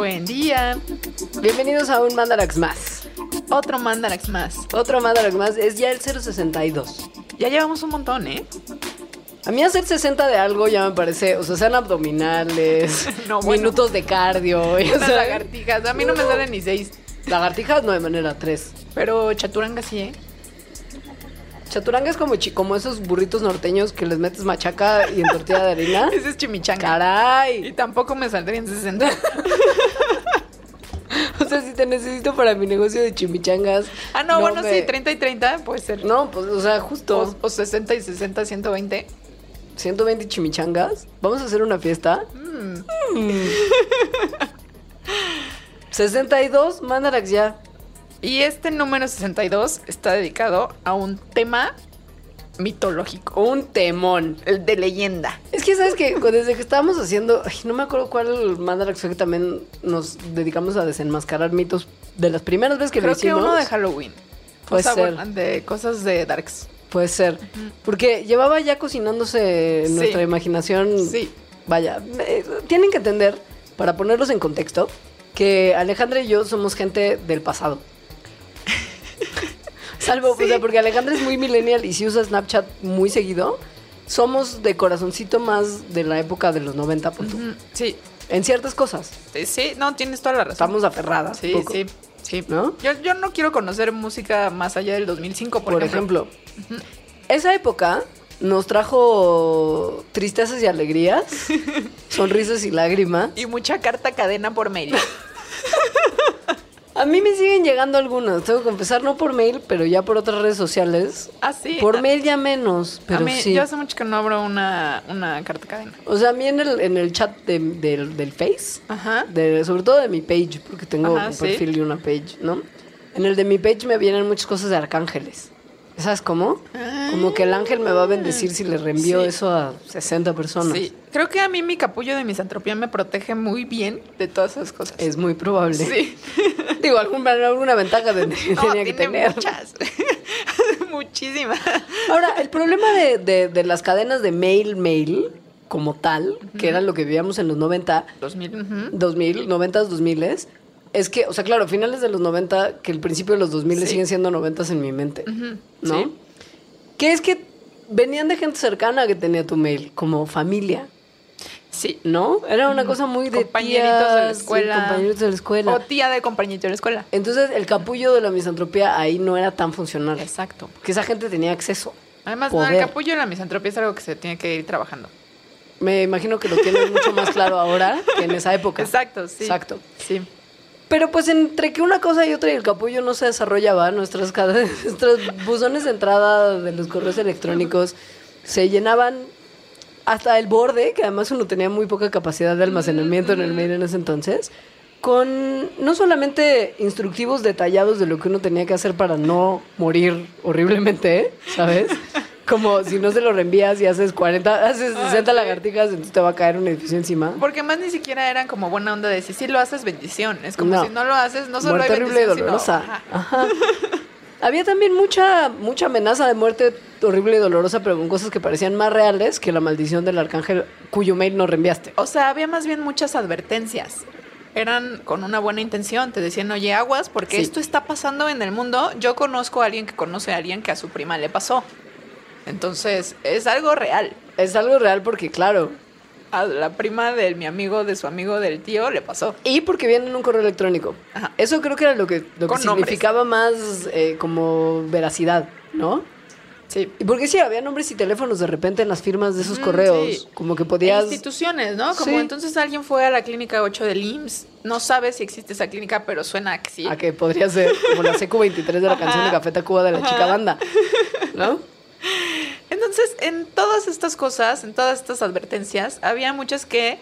Buen día. Bienvenidos a un Mandarax más. Otro Mandarax más. Otro Mandarax más es ya el 062. Ya llevamos un montón, ¿eh? A mí hacer 60 de algo ya me parece, o sea, sean abdominales, No, bueno. minutos de cardio, y, Unas lagartijas. A mí no me salen ni seis. lagartijas no de manera 3. Pero chaturanga sí, ¿eh? Chaturanga es como, como esos burritos norteños que les metes machaca y en tortilla de harina. Ese es chimichanga. Y ¡Caray! tampoco me saldrían 60. Sea, si te necesito para mi negocio de chimichangas. Ah, no, bueno, me- sí, 30 y 30 puede ser. No, pues, o sea, justo. O, o 60 y 60, 120. 120 chimichangas. Vamos a hacer una fiesta. Mm. 62, Mandarax ya. Y este número 62 está dedicado a un tema mitológico. Un temón. El de leyenda. Es que, ¿sabes que Desde que estábamos haciendo. ay, no me acuerdo cuál Mandarax fue que también nos dedicamos a desenmascarar mitos de las primeras veces que Creo lo que hicimos. uno de Halloween. Puede O sea, ser. bueno, de cosas de Darks. Puede ser. Porque llevaba ya cocinándose Sí. nuestra imaginación. Sí. Vaya, eh, tienen que entender, para ponerlos en contexto, que Alejandra y yo somos gente del pasado. Salvo, Sí. o sea, porque Alejandra es muy millennial y si usa Snapchat muy seguido, somos de corazoncito más de la época de los 90, punto. Ujú, Sí, En ciertas cosas. sí, no, tienes toda la razón. Estamos aferradas. Sí, poco, sí, sí. ¿No? Yo, yo no quiero conocer música más allá del 2005, por, Por, ejemplo, esa época nos trajo tristezas y alegrías, sonrisas y lágrimas. Y mucha carta cadena por mail. A mí me siguen llegando algunas, tengo que confesar, no por mail, pero ya por otras redes sociales. Ah, sí. Por a, mail ya menos, a pero mí, sí. yo hace mucho que no abro una, una carta cadena. O sea, a mí en el, en el chat de- del, del Face, Ajá. de, sobre todo de mi page, porque tengo Ajá, un sí. perfil y una page, ¿no? En el de mi page me vienen muchas cosas de arcángeles. ¿Sabes cómo? Como que el ángel me va a bendecir si le reenvío Sí. eso a 60 personas. Sí, creo que a mí mi capullo de misantropía me protege muy bien de todas esas cosas. Es muy probable. Sí. Digo, alguna, alguna ventaja de- No, tenía que tiene tener. muchas. Muchísimas. Ahora, el problema de, de- de las cadenas de mail, mail, como tal, que era lo que vivíamos en los 90, 2000. ujú. 2000, 90, 2000, es que, o sea, claro, finales de los 90, que el principio de los 2000 Sí. siguen siendo 90 en mi mente, ¿no? sí. Que es que venían de gente cercana que tenía tu mail, como familia, Sí. ¿no? Era una cosa muy de Compañeritos de la sí, escuela. compañeritos de la escuela. O tía de compañerito de la escuela. Entonces, el capullo de la misantropía ahí no era tan funcional. Exacto. Porque esa gente tenía acceso. Además, no, el capullo de la misantropía es algo que se tiene que ir trabajando. Me imagino que lo tienes mucho más claro ahora que en esa época. Exacto, sí. Exacto. Sí. Pero pues entre que una cosa y otra y el capullo no se desarrollaba, nuestras, nuestros buzones de entrada de los correos electrónicos se llenaban hasta el borde, que además uno tenía muy poca capacidad de almacenamiento en el mail en ese entonces, con no solamente instructivos detallados de lo que uno tenía que hacer para no morir horriblemente, ¿sabes? Como si no se lo reenvías y haces 40, haces 60 sí. lagartijas, entonces te va a caer un edificio encima. Porque más ni siquiera eran como buena onda de si sí lo haces, bendición. Es como No. si no lo haces, no solo muerte hay horrible y bendición, sino- dolorosa. Ajá. Ajá. Había también mucha, mucha amenaza de muerte horrible y dolorosa, pero con cosas que parecían más reales que la maldición del arcángel cuyo mail no reenviaste. O sea, había más bien muchas advertencias. Eran con una buena intención. Te decían, oye, aguas, porque Sí. esto está pasando en el mundo. Yo conozco a alguien que conoce a alguien que a su prima le pasó. Entonces, es algo real. Es algo real porque, claro, A la prima de mi amigo, de su amigo, del tío, le pasó. y porque viene en un correo electrónico. Ajá. Eso creo que era lo que, lo que nombres. significaba más eh, como veracidad, ¿no? Sí. Y porque sí, había nombres y teléfonos de repente en las firmas de esos Mm, correos, sí. como que podías... Instituciones, ¿no? Como Sí. entonces alguien fue a la clínica 8 del IMSS. No sabe si existe esa clínica, pero suena a que sí. A que podría ser como la CQ23 de la canción de Café Tacuba de la chica banda, ¿no? Entonces, en todas estas cosas, en todas estas advertencias, había muchas que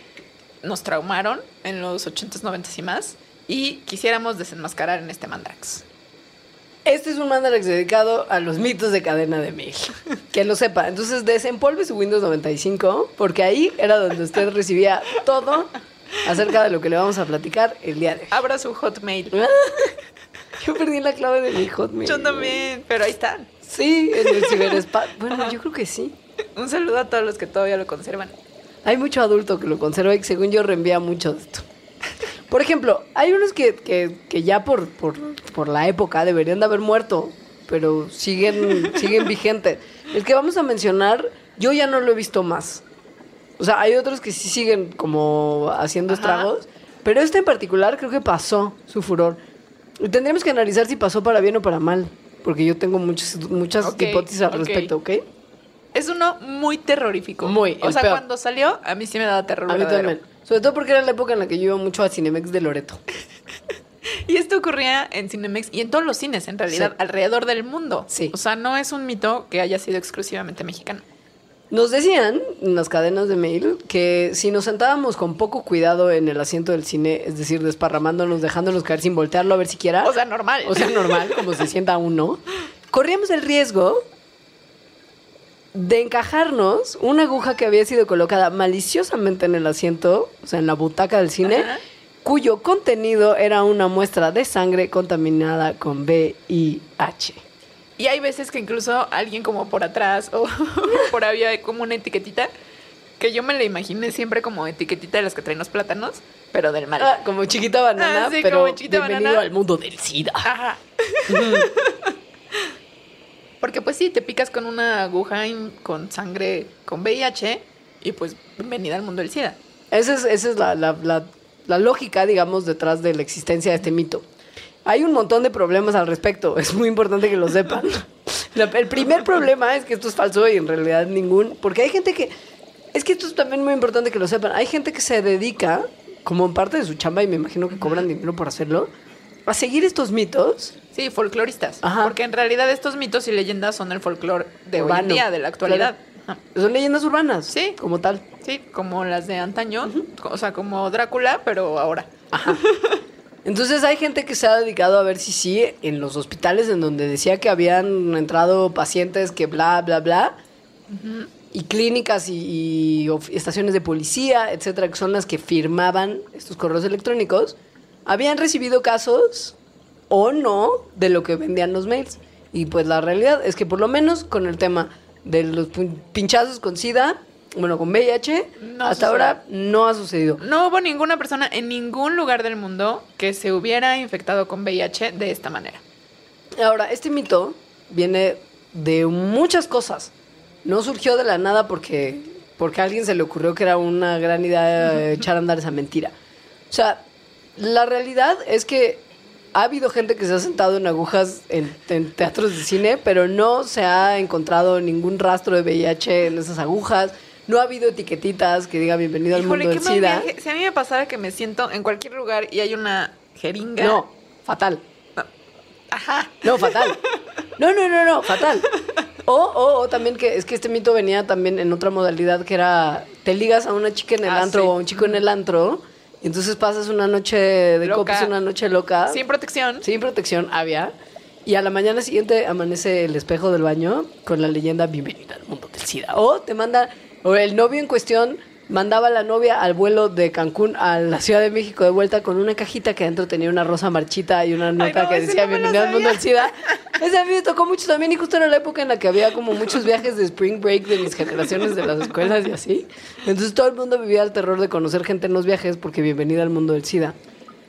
nos traumaron en los 80s, 90s y más y quisiéramos desenmascarar en este Mandrax. Este es un Mandarax dedicado a los mitos de cadena de mail. Que lo sepa. Entonces, desempolve su Windows 95, porque ahí era donde usted recibía todo acerca de lo que le vamos a platicar el día de hoy. Abra su Hotmail. Yo perdí la clave de mi Hotmail. Yo también, pero ahí están. Sí, en el ciberespacio. Bueno, yo creo que sí. Un saludo a todos los que todavía lo conservan. Hay mucho adulto que lo conserva y que según yo reenvía mucho de esto. Por ejemplo, hay unos que, que, que ya por, por, por la época deberían de haber muerto, pero siguen, siguen vigentes. El que vamos a mencionar, yo ya no lo he visto más. O sea, hay otros que sí siguen como haciendo Ajá. estragos, pero este en particular creo que pasó su furor. Y tendríamos que analizar si pasó para bien o para mal, porque yo tengo muchas, muchas hipótesis al respecto, ¿ok? Es uno muy terrorífico. Muy, O sea, peor. cuando salió, a mí sí me daba terror. A mí verdadero. también. Sobre todo porque era la época en la que yo iba mucho a Cinemex de Loreto. Y esto ocurría en Cinemex y en todos los cines, en realidad, Sí. alrededor del mundo. Sí. O sea, no es un mito que haya sido exclusivamente mexicano. Nos decían en las cadenas de mail que si nos sentábamos con poco cuidado en el asiento del cine, es decir, desparramándonos, dejándonos caer sin voltearlo a ver siquiera, O sea, normal. o sea, normal, como se sienta uno, corríamos el riesgo de encajarnos una aguja que había sido colocada maliciosamente en el asiento, o sea, en la butaca del cine, Ajá. cuyo contenido era una muestra de sangre contaminada con VIH. Y hay veces que incluso alguien como por atrás o por había como una etiquetita que yo me la imaginé siempre como etiquetita de las que traen los plátanos, pero del mal. Ah, como chiquita banana, Ah, sí, pero como chiquita bienvenido banana. al mundo del SIDA. Ajá. Porque pues sí, te picas con una aguja con sangre con VIH y pues bienvenida al mundo del SIDA. Esa es, esa es la, la- la- la lógica, digamos, detrás de la existencia de este mito. Hay un montón de problemas al respecto, es muy importante que lo sepan. El primer problema es que esto es falso y en realidad ningún, porque hay gente que, es que esto es también muy importante que lo sepan, hay gente que se dedica, como en parte de su chamba, y me imagino que cobran dinero por hacerlo, a seguir estos mitos. Sí, folcloristas. Ajá. Porque en realidad estos mitos y leyendas son el folclore de hoy en Urbano. día, de la actualidad. Ajá. Son leyendas urbanas, Sí. como tal. Sí, como las de antaño, o sea, como Drácula, pero ahora. Entonces hay gente que se ha dedicado a ver si sí, en los hospitales en donde decía que habían entrado pacientes que bla, bla, bla, y clínicas y, estaciones de policía, etcétera, que son las que firmaban estos correos electrónicos, habían recibido casos o no de lo que vendían los mails. Y pues la realidad es que por lo menos con el tema de los pin- pinchazos con SIDA, bueno, con VIH, No hasta sucedió. ahora no ha sucedido. No hubo ninguna persona en ningún lugar del mundo que se hubiera infectado con VIH de esta manera. Ahora, este mito viene de muchas cosas. No surgió de la nada porque, porque a alguien se le ocurrió que era una gran idea echar a andar esa mentira. O sea, la realidad es que ha habido gente que se ha sentado en agujas en, en teatros de cine, pero no se ha encontrado ningún rastro de VIH en esas agujas. No ha habido etiquetitas que diga bienvenido al Híjole, mundo del SIDA. viaje. Si a mí me pasara que me siento en cualquier lugar y hay una jeringa. No, fatal. Ajá. No, fatal. No, no, no, no, fatal. O, o, o también que es que este mito venía también en otra modalidad que era te ligas a una chica en el Ah, antro sí. o a un chico en el antro y entonces pasas una noche de Loca. copas, una noche loca. Sin protección. Sin protección había. Y a la mañana siguiente amanece el espejo del baño con la leyenda Bienvenida al mundo del SIDA. O te manda, o el novio en cuestión mandaba a la novia al vuelo de Cancún a la Ciudad de México de vuelta con una cajita que adentro tenía una rosa marchita y una nota no, que decía no Bienvenida al mundo del. SIDA. Ese a mí me tocó mucho también y justo era la época en la que había como muchos viajes de spring break de mis generaciones de las escuelas y así. Entonces todo el mundo vivía el terror de conocer gente en los viajes porque Bienvenida al mundo del SIDA.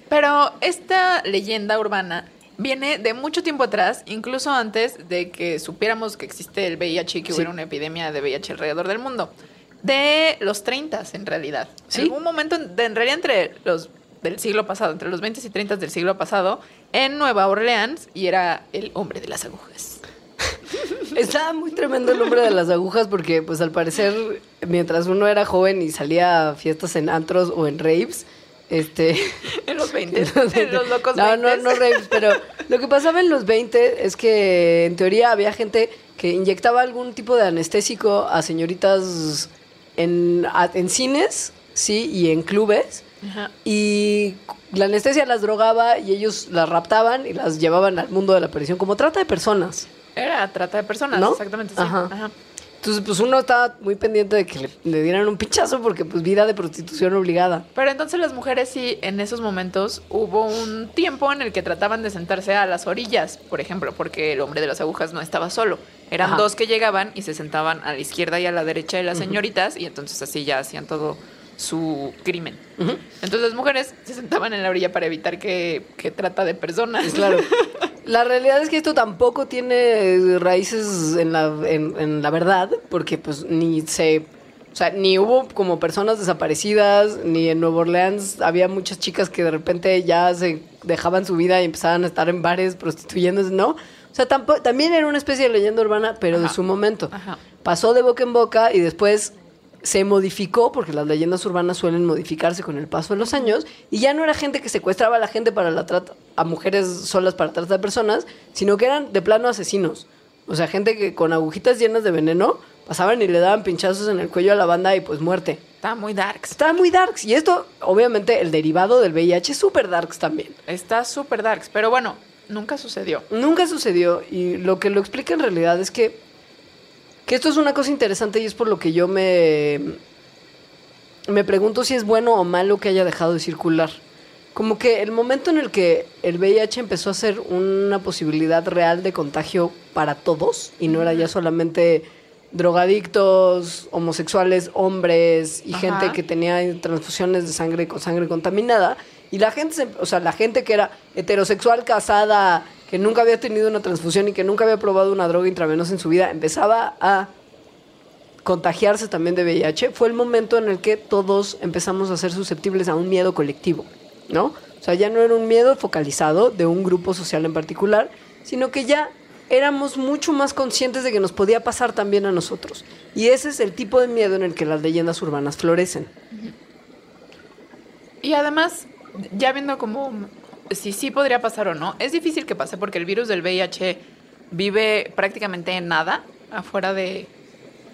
Pero esta leyenda urbana viene de mucho tiempo atrás, incluso antes de que supiéramos que existe el VIH y que Sí. hubiera una epidemia de VIH alrededor del mundo. De los 30 en realidad. Sí. En algún momento, en realidad entre los del siglo pasado, entre los 20 y 30 del siglo pasado, en Nueva Orleans, y era el hombre de las agujas. Estaba muy tremendo el hombre de las agujas porque, pues, al parecer, mientras uno era joven y salía a fiestas en antros o en raves, este... En los 20, en los locos no, no, 20s. no raves, pero lo que pasaba en los 20 es que, en teoría, había gente que inyectaba algún tipo de anestésico a señoritas en, a- en cines sí, y en clubes. Ajá. Y la anestesia las drogaba y ellos las raptaban y las llevaban al mundo de la perdición como trata de personas. Era trata de personas, ¿No? exactamente. Sí. Ajá. Ajá. Entonces, pues uno estaba muy pendiente de que le, le dieran un pinchazo porque pues vida de prostitución obligada. Pero entonces las mujeres sí, en esos momentos hubo un tiempo en el que trataban de sentarse a las orillas, por ejemplo, porque el hombre de las agujas no estaba solo. Eran Ajá. dos que llegaban y se sentaban a la izquierda y a la derecha de las señoritas y entonces así ya hacían todo su crimen. Entonces las mujeres se sentaban en la orilla para evitar que, que trata de personas. Claro. La realidad es que esto tampoco tiene raíces en la, en, en la verdad, porque pues ni se... O sea, ni hubo como personas desaparecidas, ni en Nueva Orleans había muchas chicas que de repente ya se dejaban su vida y empezaban a estar en bares prostituyéndose, ¿no? O sea, también era una especie de leyenda urbana, pero de su momento. Ajá. Pasó de boca en boca y después se modificó, porque las leyendas urbanas suelen modificarse con el paso de los años, y ya no era gente que secuestraba a la gente para la trata, a mujeres solas para trata de personas, sino que eran de plano asesinos. O sea, gente que con agujitas llenas de veneno pasaban y le daban pinchazos en el cuello a la banda y pues muerte. Está muy darks. Está muy darks. Y esto, obviamente, el derivado del VIH es súper darks también. Está súper darks. Pero bueno, nunca sucedió. Nunca sucedió y lo que lo explica en realidad es que, que esto es una cosa interesante y es por lo que yo me, me pregunto si es bueno o malo que haya dejado de circular. Como que el momento en el que el VIH empezó a ser una posibilidad real de contagio para todos y no era ya solamente drogadictos, homosexuales, hombres y Ajá. gente que tenía transfusiones de sangre con sangre contaminada y la gente, se- o sea, la gente que era heterosexual, casada, que nunca había tenido una transfusión y que nunca había probado una droga intravenosa en su vida, empezaba a contagiarse también de VIH, fue el momento en el que todos empezamos a ser susceptibles a un miedo colectivo, ¿no? O sea, ya no era un miedo focalizado de un grupo social en particular, sino que ya éramos mucho más conscientes de que nos podía pasar también a nosotros. Y ese es el tipo de miedo en el que las leyendas urbanas florecen. Y además, ya viendo como si sí podría pasar o no, es difícil que pase porque el virus del VIH vive prácticamente en nada afuera de...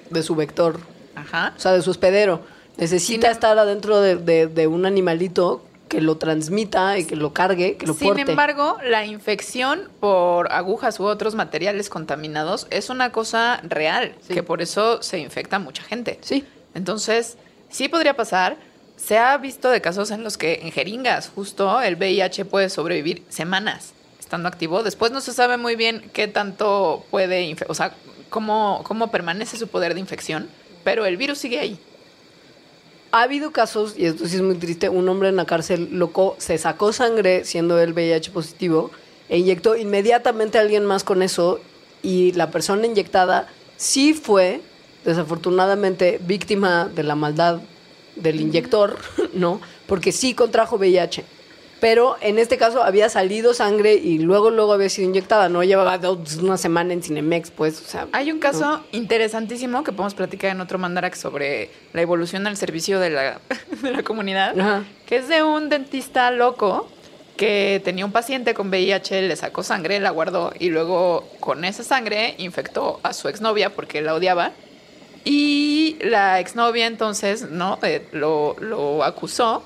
De su vector, Ajá. o sea, de su hospedero. Necesita Sin em- estar adentro de, de- de un animalito que lo transmita y que lo cargue, que lo Sin porte. embargo, la infección por agujas u otros materiales contaminados es una cosa real, Sí. que por eso se infecta mucha gente. Sí. Entonces, sí podría pasar. Se ha visto de casos en los que en jeringas, justo el VIH puede sobrevivir semanas estando activo. Después no se sabe muy bien qué tanto puede, o sea, cómo, cómo permanece su poder de infección, pero el virus sigue ahí. Ha habido casos, y esto sí es muy triste, un hombre en la cárcel loco se sacó sangre siendo él VIH positivo e inyectó inmediatamente a alguien más con eso y la persona inyectada sí fue, desafortunadamente, víctima de la maldad del inyector, ¿no? Porque sí contrajo VIH. Pero en este caso había salido sangre y luego, luego había sido inyectada. No llevaba dos- una semana en Cinemex, pues, o sea. Hay un caso interesantísimo que podemos platicar en otro Mandarax sobre la evolución del servicio de la, de la comunidad, Ajá. que es de un dentista loco que tenía un paciente con VIH, le sacó sangre, la guardó y luego con esa sangre infectó a su exnovia porque la odiaba. Y la exnovia entonces no Eh, lo, lo acusó,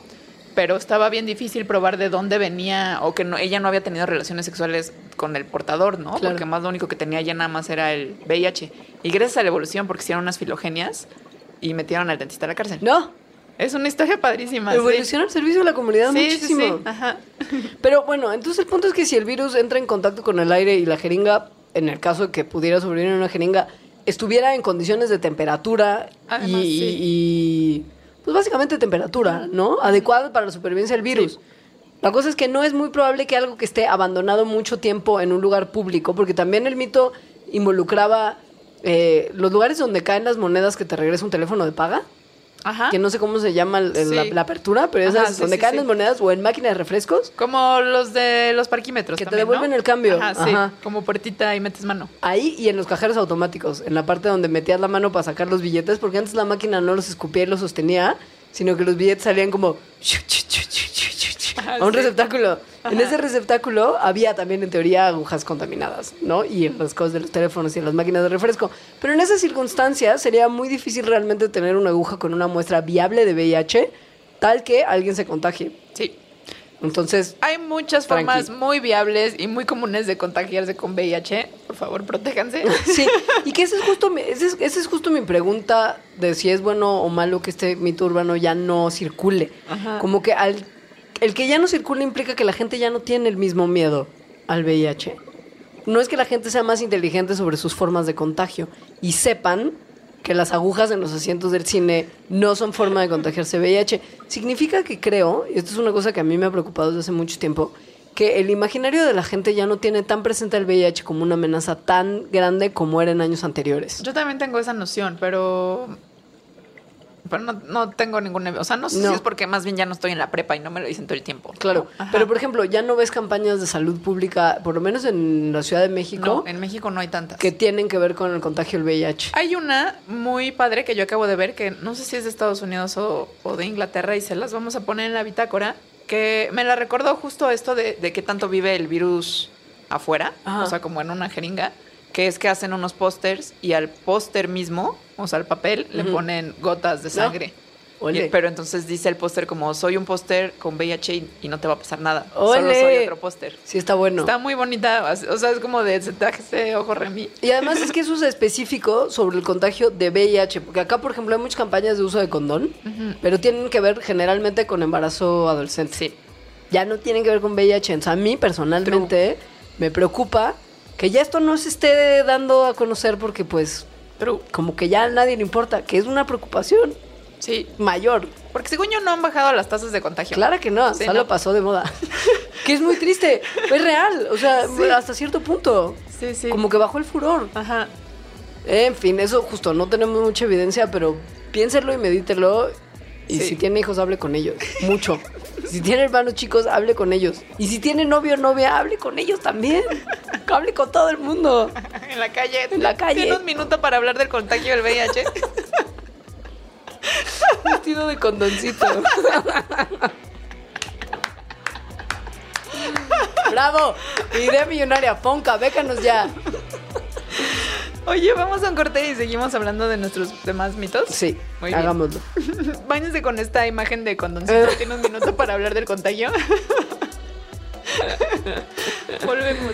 pero estaba bien difícil probar de dónde venía o que no, ella no había tenido relaciones sexuales con el portador, ¿no? Claro. Porque más lo único que tenía ya nada más era el VIH. Y gracias a la evolución, porque hicieron unas filogenias y metieron al dentista a la cárcel. No, Es una historia padrísima. evoluciona el servicio de la comunidad Sí, sí, muchísimo. sí. Ajá. Pero bueno, entonces el punto es que si el virus entra en contacto con el aire y la jeringa, en el caso de que pudiera sobrevivir en una jeringa, estuviera en condiciones de temperatura y, sí. pues básicamente temperatura, ¿no? Adecuada para la supervivencia del virus. Sí. La cosa es que no es muy probable que algo que esté abandonado mucho tiempo en un lugar público, porque también el mito involucraba eh, los lugares donde caen las monedas que te regresa un teléfono de paga Ajá. que no sé cómo se llama el- el- la, Sí. la apertura, pero esas Ajá, sí, donde sí, caen las monedas o en máquina de refrescos. Como los de los parquímetros. Que te devuelven ¿no? el cambio. Ajá, sí. Ajá. Como puertita y metes mano. Ahí y en los cajeros automáticos, en la parte donde metías la mano para sacar los billetes, porque antes la máquina no los escupía y los sostenía, sino que los billetes salían como Ajá, a un sí. En ese receptáculo había también en teoría agujas contaminadas, ¿no? Y en las cosas de los teléfonos y en las máquinas de refresco. Pero en esas circunstancias sería muy difícil realmente tener una aguja con una muestra viable de VIH, tal que alguien se contagie. Sí. Entonces, Hay muchas Tranqui. formas muy viables y muy comunes de contagiarse con VIH. Por favor, protéjanse. sí, y que esa es justo mi, es, es justo mi pregunta de si es bueno o malo que este mito urbano ya no circule. Ajá. Como que al, el que ya no circule implica que la gente ya no tiene el mismo miedo al VIH. No es que la gente sea más inteligente sobre sus formas de contagio y sepan que las agujas en los asientos del cine no son forma de contagiarse VIH. Significa que creo, y esto es una cosa que a mí me ha preocupado desde hace mucho tiempo, que el imaginario de la gente ya no tiene tan presente el VIH como una amenaza tan grande como era en años anteriores. Yo también tengo esa noción, pero. Pero no, no tengo ninguna. O sea, no sé No. si es porque más bien ya no estoy en la prepa y no me lo dicen todo el tiempo. Claro, pero por ejemplo, ya no ves campañas de salud pública, por lo menos en la Ciudad de México, No, en México no hay tantas. que tienen que ver con el contagio del VIH. Hay una muy padre que yo acabo de ver, que no sé si es de Estados Unidos o, o de Inglaterra, y se las vamos a poner en la bitácora, que me la recordó justo esto de, de que tanto vive el virus afuera, Ajá. o sea, como en una jeringa, que es que hacen unos pósters y al póster mismo, o sea, al papel, le ponen gotas de sangre. Y- pero entonces dice el póster como, soy un póster con VIH y, y no te va a pasar nada. Ole. Solo soy otro póster. Sí, está bueno. Está muy bonita, o sea, es como de, ese ojo Remy. Y además es que eso es específico sobre el contagio de VIH, porque acá, por ejemplo, hay muchas campañas de uso de condón, pero tienen que ver generalmente con embarazo adolescente. Sí. Ya no tienen que ver con VIH. Entonces, a mí personalmente me preocupa que ya esto no se esté dando a conocer porque pues Pero, como que ya a nadie le importa, que es una preocupación sí, mayor. Porque según yo no han bajado las tasas de contagio. Claro que no, Sí, solo no. pasó de moda. que es muy triste, es real, o sea, Sí. hasta cierto punto. Sí, sí. Como que bajó el furor. Ajá. En fin, eso justo, no tenemos mucha evidencia, pero piénselo y medítelo. Y Sí. si tiene hijos, hable con ellos. Mucho. Si tiene hermanos chicos, hable con ellos. Y si tiene novio o novia, hable con ellos también. Hable con todo el mundo. En la calle. En la calle. Tiene un minuto para hablar del contagio del VIH. Vestido de condoncito. ¡Bravo! Idea millonaria, Fonca, bécanos ya. Oye, vamos a un corte y seguimos hablando de nuestros demás mitos. Sí, Muy bien. hagámoslo. Báñense con esta imagen de condoncito. Tiene un minuto para hablar del contagio. Volvemos.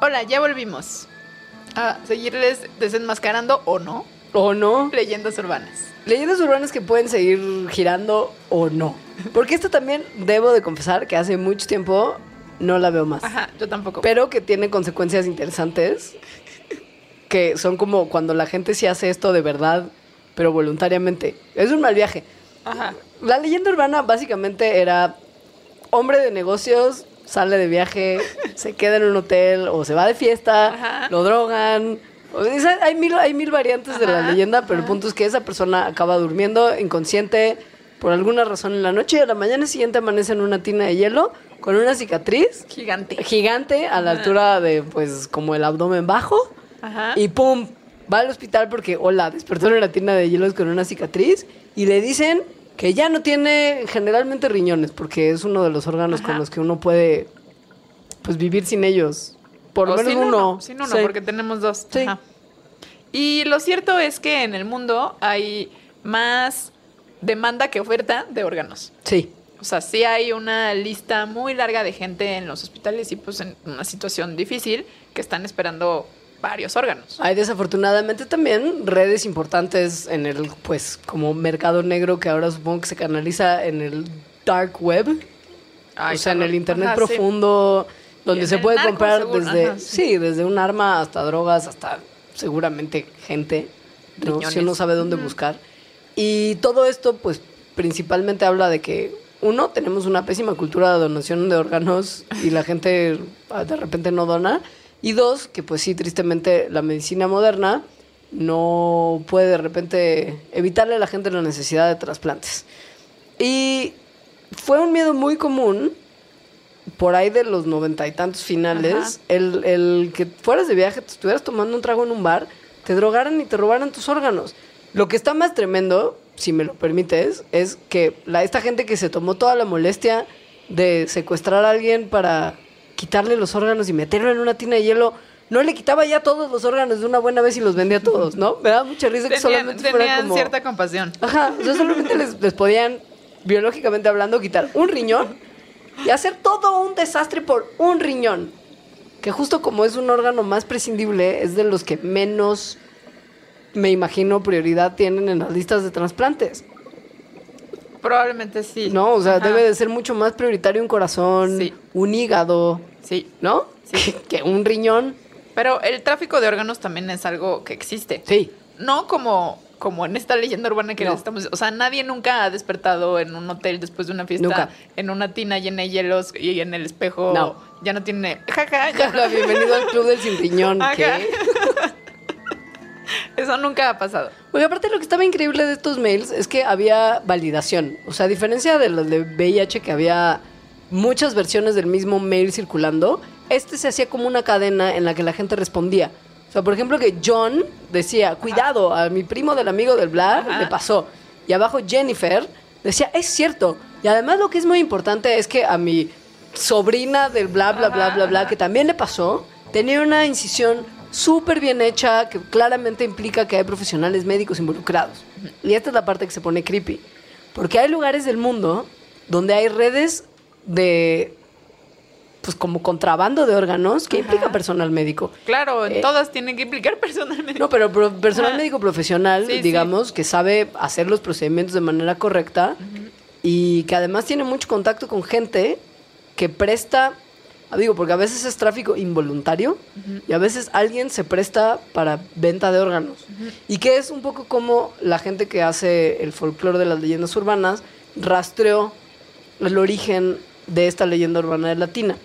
Hola, ya volvimos a seguirles desenmascarando o no ¿O no? leyendas urbanas. Leyendas urbanas que pueden seguir girando o no. Porque esta también debo de confesar que hace mucho tiempo no la veo más. Ajá, yo tampoco. Pero que tiene consecuencias interesantes. Que son como cuando la gente sí hace esto de verdad, pero voluntariamente. Es un mal viaje. Ajá. La leyenda urbana básicamente era hombre de negocios, sale de viaje, se queda en un hotel o se va de fiesta, Ajá. lo drogan. O sea, hay, mil, hay mil variantes de la leyenda, pero el punto es que esa persona acaba durmiendo inconsciente por alguna razón en la noche y a la mañana siguiente amanece en una tina de hielo con una cicatriz Gigante. gigante a la altura de, pues, como el abdomen bajo. Ajá. Y pum, va al hospital porque, hola, despertó en la tina de hielos con una cicatriz y le dicen que ya no tiene generalmente riñones porque es uno de los órganos con los que uno puede, pues, vivir sin ellos. Por lo menos sin uno. Sin uno, Sí. porque tenemos dos. Sí. Ajá. Y lo cierto es que en el mundo hay más demanda que oferta de órganos. Sí. O sea, sí hay una lista muy larga de gente en los hospitales y pues en una situación difícil que están esperando varios órganos. Hay desafortunadamente también redes importantes en el, pues, como mercado negro que ahora supongo que se canaliza en el dark web. Ay, o sea, en el internet Ajá, sí. profundo, donde Y en se puede narco, comprar seguro. desde, Ajá, sí. sí. desde un arma hasta drogas, hasta seguramente gente, ¿no? Si uno sabe dónde buscar. Y todo esto, pues, principalmente habla de que, uno, tenemos una pésima cultura de donación de órganos y la gente ah, de repente no dona. Y dos, que pues sí, tristemente, la medicina moderna no puede de repente evitarle a la gente la necesidad de trasplantes. Y fue un miedo muy común por ahí de los noventa y tantos finales, el, el que fueras de viaje, te estuvieras tomando un trago en un bar, te drogaran y te robaran tus órganos. Lo que está más tremendo, si me lo permites, es que la, esta gente que se tomó toda la molestia de secuestrar a alguien para quitarle los órganos y meterlo en una tina de hielo, no le quitaba ya todos los órganos de una buena vez y los vendía todos, ¿no? Me da mucha risa que Tenían, solamente fuera tenían como... cierta compasión. Ajá, o sea, solamente les, les podían, biológicamente hablando, quitar un riñón y hacer todo un desastre por un riñón. Que justo como es un órgano más prescindible, es de los que menos, me imagino, prioridad tienen en las listas de trasplantes. Probablemente sí. ¿No? O sea, Ajá. debe de ser mucho más prioritario un corazón, Sí. un hígado, Sí. ¿no? Sí. Que, que un riñón. Pero el tráfico de órganos también es algo que existe. Sí. No como, como en esta leyenda urbana que No. estamos... O sea, nadie nunca ha despertado en un hotel después de una fiesta, Nunca. en una tina llena de hielos y en el espejo No. ya no tiene... Jaja, ya Hola, bienvenido al club del sin riñón. ¿qué? Eso nunca ha pasado. Oye, aparte lo que estaba increíble de estos mails es que había validación. O sea, a diferencia de los de VIH que había muchas versiones del mismo mail circulando, este se hacía como una cadena en la que la gente respondía. O sea, por ejemplo, que John decía, cuidado, a mi primo del amigo del bla Ajá. le pasó. Y abajo Jennifer decía, es cierto. Y además lo que es muy importante es que a mi sobrina del bla, bla, bla, bla, bla, que también le pasó, tenía una incisión súper bien hecha que claramente implica que hay profesionales médicos involucrados. Y esta es la parte que se pone creepy. Porque hay lugares del mundo donde hay redes de, pues como contrabando de órganos que Ajá. implica personal médico. Claro, Eh, todas tienen que implicar personalmente. No, pero pro- personal Ajá. médico profesional, Sí, sí. digamos, que sabe hacer los procedimientos de manera correcta y que además tiene mucho contacto con gente que presta, digo, porque a veces es tráfico involuntario y a veces alguien se presta para venta de órganos. Y que es un poco como la gente que hace el folclore de las leyendas urbanas rastreó el origen de esta leyenda urbana de Latina.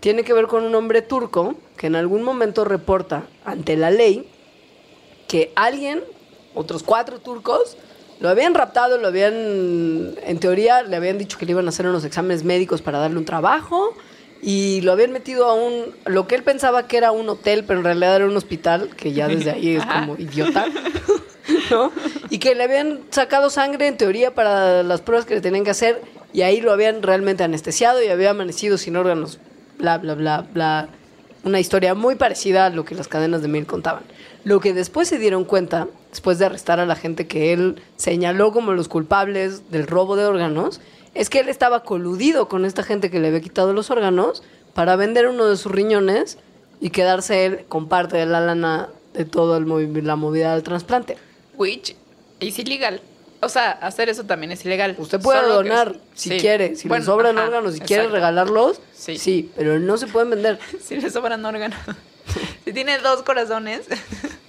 Tiene que ver con un hombre turco que en algún momento reporta ante la ley que alguien, otros cuatro turcos, lo habían raptado, lo habían, en teoría, le habían dicho que le iban a hacer unos exámenes médicos para darle un trabajo y lo habían metido a un, lo que él pensaba que era un hotel, pero en realidad era un hospital, que ya desde ahí es como idiota, ¿no? Y que le habían sacado sangre, en teoría, para las pruebas que le tenían que hacer y ahí lo habían realmente anestesiado y había amanecido sin órganos, bla, bla, bla, bla. Una historia muy parecida a lo que las cadenas de mail contaban. Lo que después se dieron cuenta, después de arrestar a la gente que él señaló como los culpables del robo de órganos, es que él estaba coludido con esta gente que le había quitado los órganos para vender uno de sus riñones y quedarse él con parte de la lana de toda la movida del trasplante. Which es ilegal. O sea, hacer eso también es ilegal. Usted puede Solo que- donar si sí. quiere, si Bueno, le sobran ajá, órganos, si quiere regalarlos, Sí. sí. pero no se pueden vender. Si le sobran órganos. si tiene dos corazones.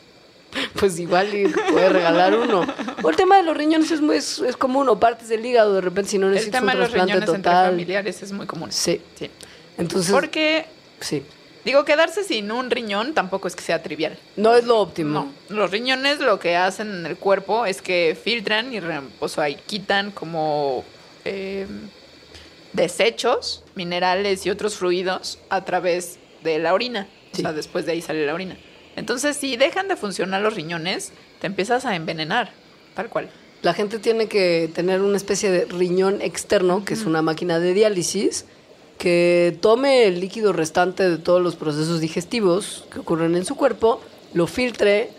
Pues igual y puede regalar uno. O el tema de los riñones es, muy, es, es común, o partes del hígado, de repente si no El necesitas un tema de los trasplante riñones entre total. familiares es muy común. Sí. Sí. Entonces, Porque, sí. digo, quedarse sin un riñón tampoco es que sea trivial. No es lo óptimo. No, los riñones lo que hacen en el cuerpo es que filtran y o sea, y quitan como eh, desechos, minerales y otros fluidos a través de la orina. Sí. O sea, después de ahí sale la orina. Entonces, si dejan de funcionar los riñones, te empiezas a envenenar, tal cual. La gente tiene que tener una especie de riñón externo, que es una máquina de diálisis, que tome el líquido restante de todos los procesos digestivos que ocurren en su cuerpo, lo filtre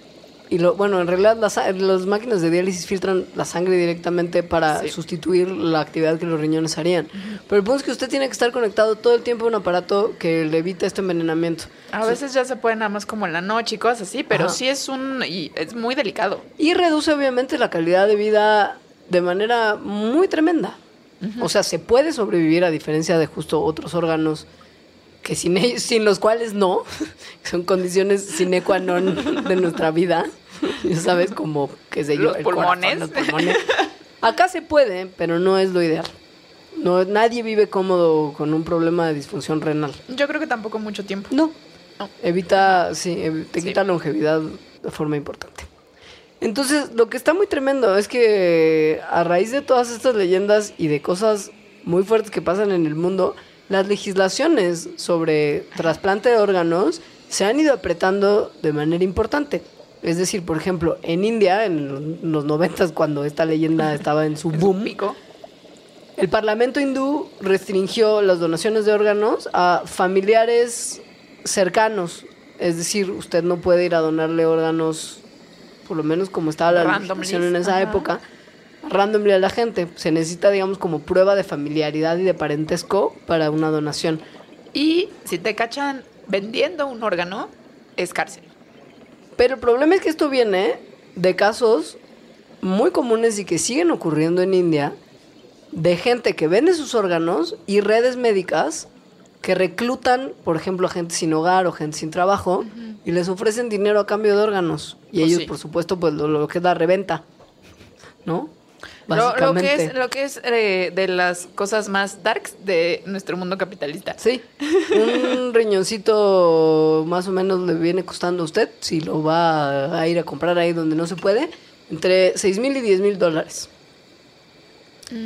y lo, bueno, en realidad las, las máquinas de diálisis filtran la sangre directamente para Sí. sustituir la actividad que los riñones harían. Pero el punto es que usted tiene que estar conectado todo el tiempo a un aparato que le evite este envenenamiento. A veces ya se puede nada más como en la noche y cosas así, pero Ajá. sí es un... y es muy delicado. Y reduce obviamente la calidad de vida de manera muy tremenda. O sea, se puede sobrevivir a diferencia de justo otros órganos que sin ellos, sin los cuales no, son condiciones sine qua non de nuestra vida. Ya sabes, como, qué sé yo, Los el pulmones. corazón, los pulmones. Acá se puede, pero no es lo ideal. No, nadie vive cómodo con un problema de disfunción renal. Yo creo que tampoco mucho tiempo. No. No. Evita, sí, ev- te Sí. quita longevidad de forma importante. Entonces, lo que está muy tremendo es que a raíz de todas estas leyendas y de cosas muy fuertes que pasan en el mundo, las legislaciones sobre trasplante de órganos se han ido apretando de manera importante. Es decir, por ejemplo, en India, en los noventas, cuando esta leyenda estaba en su boom, el Parlamento hindú restringió las donaciones de órganos a familiares cercanos. Es decir, usted no puede ir a donarle órganos, por lo menos como estaba la legislación en esa ajá. época, randomly a la gente. Se necesita, digamos, como prueba de familiaridad y de parentesco para una donación. Y si te cachan vendiendo un órgano, es cárcel. Pero el problema es que esto viene de casos muy comunes y que siguen ocurriendo en India de gente que vende sus órganos y redes médicas que reclutan, por ejemplo, a gente sin hogar o gente sin trabajo y les ofrecen dinero a cambio de órganos. Y Pues ellos, sí. por supuesto, pues lo, lo que es la reventa, ¿no? Lo, lo que es, lo que es eh, de las cosas más darks de nuestro mundo capitalista. Sí, un riñoncito más o menos le viene costando a usted, si lo va a ir a comprar ahí donde no se puede, entre 6 mil y 10 mil dólares.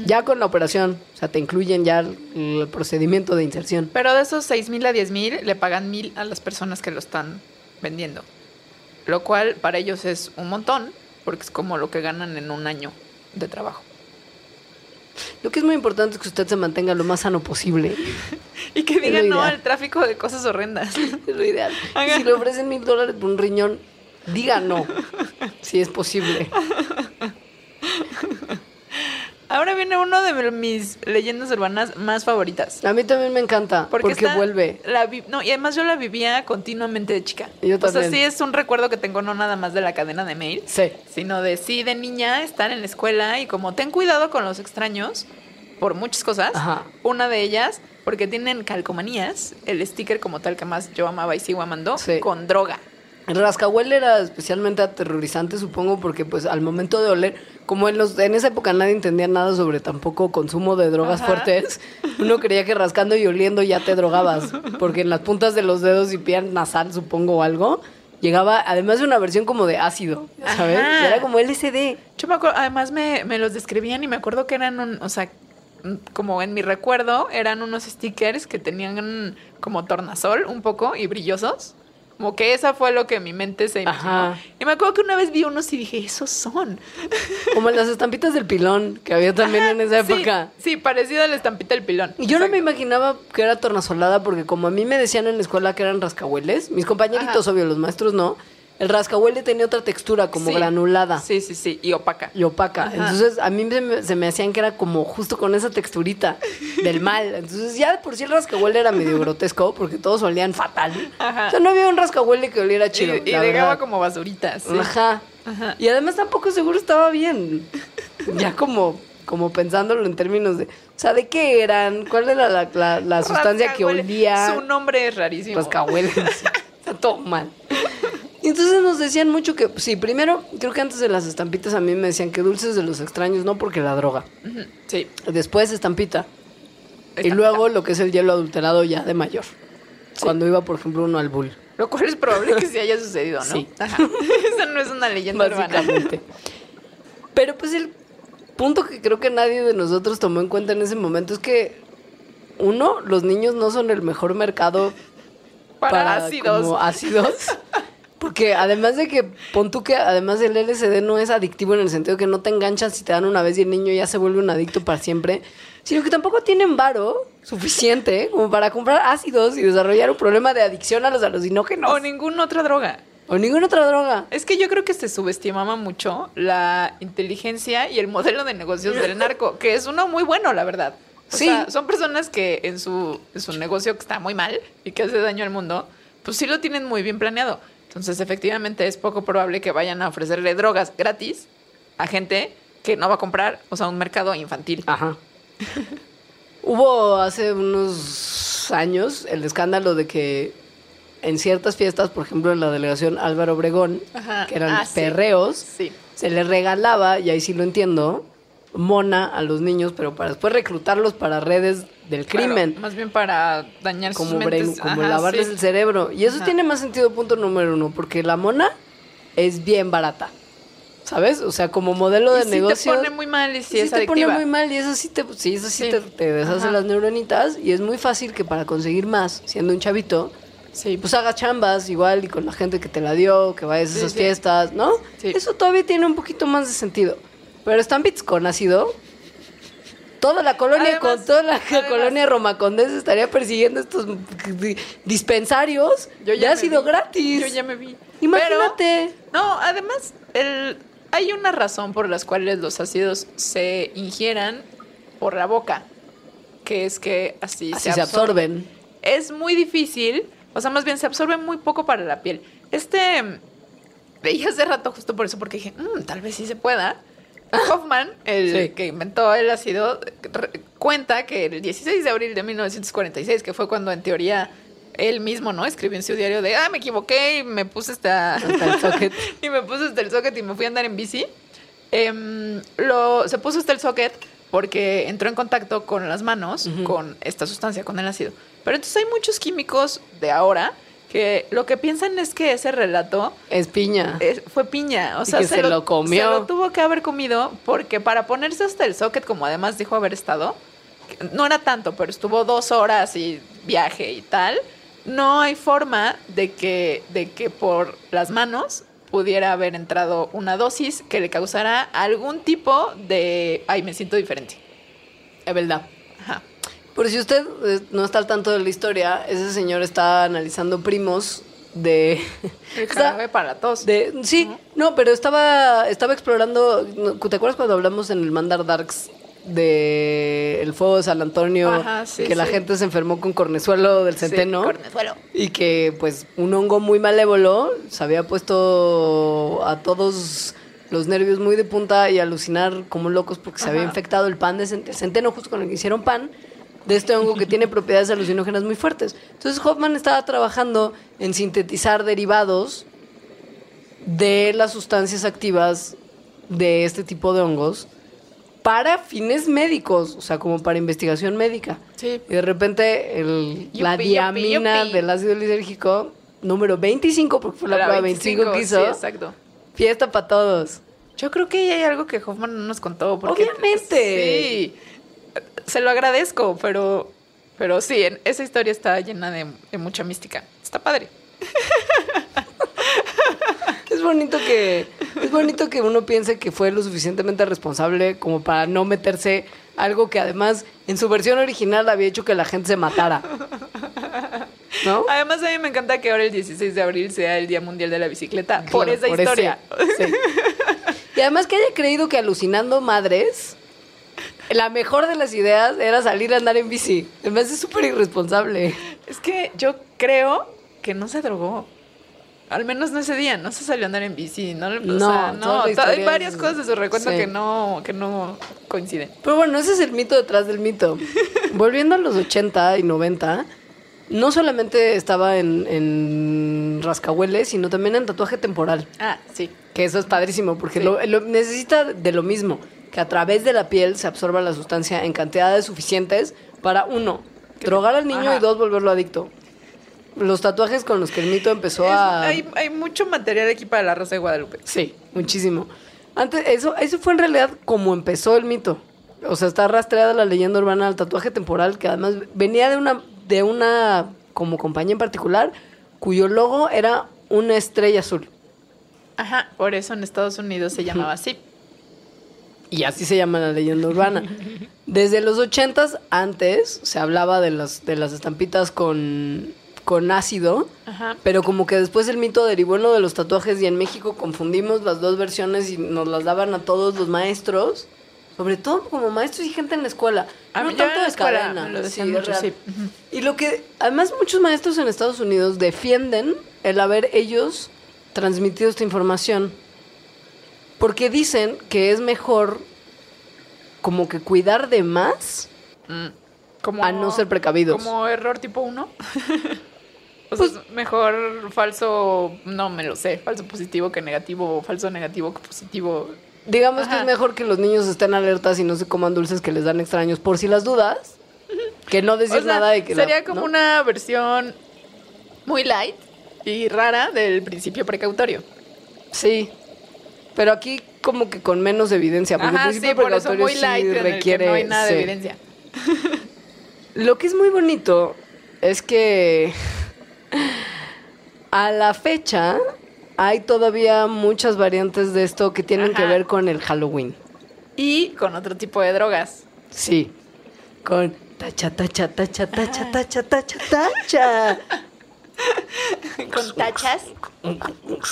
Ya con la operación, o sea, te incluyen ya el, el procedimiento de inserción. Pero de esos 6 mil a 10 mil le pagan mil a las personas que lo están vendiendo. Lo cual para ellos es un montón, porque es como lo que ganan en un año de trabajo. Lo que es muy importante es que usted se mantenga lo más sano posible. Y que lo no al tráfico de cosas horrendas. Es lo ideal. Si le ofrecen mil dólares por un riñón, diga no, si es posible. Ahora viene uno de mis leyendas urbanas más favoritas. A mí también me encanta, porque, vuelve. la vi- no, y además yo la vivía continuamente de chica. Yo O sea, también. sí es un recuerdo que tengo no nada más de la cadena de mail, Sí. sino de sí de niña estar en la escuela y como ten cuidado con los extraños por muchas cosas. Ajá. Una de ellas porque tienen calcomanías, el sticker como tal que más yo amaba y sigo amando, Sí. con droga. El rascahuele era especialmente aterrorizante, supongo, porque pues al momento de oler, como en los en esa época nadie entendía nada sobre tampoco consumo de drogas Ajá. fuertes, uno creía que rascando y oliendo ya te drogabas, porque en las puntas de los dedos y piel nasal, supongo, o algo, llegaba además de una versión como de ácido, ¿sabes? Ajá. Era como LSD. Yo me acuerdo, además me, me los describían y me acuerdo que eran un, o sea, mm, como en mi recuerdo, eran unos stickers que tenían como tornasol un poco y brillosos. Como que esa fue lo que mi mente se imaginó. Ajá. Y me acuerdo que una vez vi unos y dije, esos son. Como las estampitas del pilón que había también en esa Sí, época. Sí, parecido a la estampita del pilón. Y yo no me imaginaba que era tornasolada porque como a mí me decían en la escuela que eran rascahueles, mis compañeritos, Ajá. obvio, los maestros no, el rascahuele tenía otra textura como Sí. granulada Sí, sí, sí, y opaca. y opaca. Ajá. Entonces a mí se me, se me hacían que era como justo con esa texturita del mal. Entonces ya de por sí el rascahuele era medio grotesco porque todos olían fatal. Ajá. O sea, no había un rascahuele que oliera chido. y y dejaba como basuritas. sí. Ajá. Ajá. Y además tampoco seguro estaba bien. Ya como, como pensándolo en términos de, o sea, ¿de qué eran? ¿Cuál era la, la- la sustancia que olía? Su nombre es rarísimo. Rascahuele. Está todo mal. Entonces nos decían mucho que, sí, primero, creo que antes de las estampitas a mí me decían que dulces de los extraños, no porque la droga. Sí. Después estampita. Y luego lo que es el hielo adulterado ya de mayor. Sí. Cuando iba, por ejemplo, uno al bull. Lo cual es probable que sí haya sucedido, ¿no? Sí. Ajá. Esa no es una leyenda urbana. básicamente. Pero pues el punto que creo que nadie de nosotros tomó en cuenta en ese momento es que, uno, los niños no son el mejor mercado Para, ácidos. como ácidos. Porque además de que, pon tú que además el LSD no es adictivo en el sentido que no te enganchas si te dan una vez y el niño ya se vuelve un adicto para siempre, sino que tampoco tienen varo suficiente como para comprar ácidos y desarrollar un problema de adicción a los alucinógenos. O ninguna otra droga. o ninguna otra droga. Es que yo creo que se subestimaba mucho la inteligencia y el modelo de negocios del narco, que es uno muy bueno, la verdad. O Sí. sea, son personas que en su, en su negocio que está muy mal y que hace daño al mundo, pues sí lo tienen muy bien planeado. Entonces, efectivamente, es poco probable que vayan a ofrecerle drogas gratis a gente que no va a comprar, o sea, un mercado infantil. Ajá. Hubo hace unos años el escándalo de que en ciertas fiestas, por ejemplo en la delegación Álvaro Obregón, Ajá. que eran Ah, sí. perreos, Sí. se les regalaba, y ahí sí lo entiendo, mona a los niños, pero para después reclutarlos para redes del crimen. Claro, más bien para dañar sus como, mentes. brain- como Ajá, lavarles sí. el cerebro. Y eso Ajá. tiene más sentido, punto número uno, porque la mona es bien barata. ¿Sabes? O sea, como modelo de Y sí negocio. te pone muy mal y sí, sí es te adictiva. pone muy mal y eso sí te, sí, eso sí Sí. te, te deshace Ajá. las neuronitas y es muy fácil que para conseguir más, siendo un chavito, Sí, pues hagas chambas igual y con la gente que te la dio, que vayas a Sí, esas sí. fiestas, ¿no? Sí. Eso todavía tiene un poquito más de sentido. Pero están bits con ácido. Toda la colonia, Además- con toda la además- colonia Roma Condés estaría persiguiendo estos di- dispensarios Yo ya me ácido vi. gratis. Yo ya me vi. Imagínate. Pero, no, además, el, hay una razón por las cuales los ácidos se ingieran por la boca, que es que así, Así se absorben. Es muy difícil, o sea, más bien se absorbe muy poco para la piel. Este, veía hace rato justo por eso, porque dije, "Mm, tal vez sí se pueda. Hoffman, el Sí. que inventó el ácido, cuenta que el 16 de abril de 1946, que fue cuando en teoría él mismo, ¿no? Escribió en su diario de, ah, me equivoqué y me puse. Hasta el socket. y me puse hasta el socket y me fui a andar en bici. Em, lo, se puso hasta el socket porque entró en contacto con las manos con esta sustancia, con el ácido. Pero entonces hay muchos químicos de ahora que lo que piensan es que ese relato Es piña. es- fue piña. O sea, que se lo comió. Se lo tuvo que haber comido porque para ponerse hasta el socket, como además dijo haber estado, no era tanto, pero estuvo dos horas y viaje y tal, no hay forma de que, de que por las manos pudiera haber entrado una dosis que le causara algún tipo de... Ay, me siento diferente. Es verdad. Por si usted eh, no está al tanto de la historia, ese señor está analizando primos de... El jarabe para de sí, no, pero estaba, estaba explorando... ¿Te acuerdas cuando hablamos en el Mandar Darks de el fuego de San Antonio? Ajá, sí, que la sí. gente se enfermó con cornezuelo del Sí, centeno. cornezuelo. Y que pues un hongo muy malévolo se había puesto a todos los nervios muy de punta y alucinar como locos porque se había infectado el pan de centeno justo con el que hicieron pan de este hongo que tiene propiedades alucinógenas muy fuertes. Entonces Hoffman estaba trabajando en sintetizar derivados de las sustancias activas de este tipo de hongos para fines médicos, o sea, como para investigación médica. Sí. Y de repente el- la Yupi, yupi, diamina yupi. del ácido lisérgico, número 25, porque fue la, prueba 25, que hizo, Sí, exacto. fiesta para todos. Yo creo que hay algo que Hoffman no nos contó. Obviamente. Sí. Se lo agradezco, pero, pero sí, en- esa historia está llena de, de mucha mística. Está padre. Es bonito que es bonito que uno piense que fue lo suficientemente responsable como para no meterse algo que además en su versión original había hecho que la gente se matara. ¿No? Además, a mí me encanta que ahora el 16 de abril sea el Día Mundial de la Bicicleta. por esa historia. ese- sí. Y además que haya creído que alucinando madres, la mejor de las ideas era salir a andar en bici. Me hace súper irresponsable. Es que yo creo que no se drogó. Al menos no ese día, no se salió a andar en bici. No, o No, sea, toda no, hay varias cosas de su recuento sí. que, no, que no coinciden. Pero bueno, ese es el mito detrás del mito. Volviendo a los 80 y 90, no solamente estaba en, en rascahueles, sino también en tatuaje temporal. Ah, sí. Que eso es padrísimo, porque Sí. lo, lo- necesita de lo mismo, que a través de la piel se absorba la sustancia en cantidades suficientes para, uno, drogar al niño Ajá. y dos, volverlo adicto. Los tatuajes con los que el mito empezó Es- a... hay, hay mucho material aquí para la Rosa de Guadalupe. Sí, muchísimo. Antes, eso, eso fue en realidad como empezó el mito. O sea, está rastreada la leyenda urbana al tatuaje temporal, que además venía de una, de una como compañía en particular, cuyo logo era una estrella azul. Ajá, por eso en Estados Unidos se llamaba así. Y así se llama la leyenda urbana. Desde los ochentas, antes, se hablaba de las, de las estampitas con, con ácido, Ajá. pero como que después el mito derivó en lo de los tatuajes y en México confundimos las dos versiones y nos las daban a todos los maestros, sobre todo como maestros y gente en la escuela. A no mí- tanto en la de escuela cadena, me lo decían sí, mucho. Y lo que, además muchos maestros en Estados Unidos defienden el haber ellos transmitido esta información, porque dicen que es mejor como que cuidar de más Mm. Como, a no ser precavidos. Como error tipo 1. o Pues- sea, es mejor falso, no me lo sé, falso positivo que negativo, falso negativo que positivo. Digamos que Ajá. es mejor que los niños estén alertas y no se coman dulces que les dan extraños por si las dudas, que no decir O sea, nada de que la- sería como ¿no? una versión muy light y rara del principio precautorio. Sí. Pero aquí como que con menos evidencia, porque Ajá, el sí, principio por eso muy sí light requiere no hay nada de sí. evidencia. Lo que es muy bonito es que a la fecha hay todavía muchas variantes de esto que tienen que ver con el Halloween. Y con otro tipo de drogas. Sí. Con tacha, tacha, tacha, tacha, tacha, tacha, tacha. con tachas.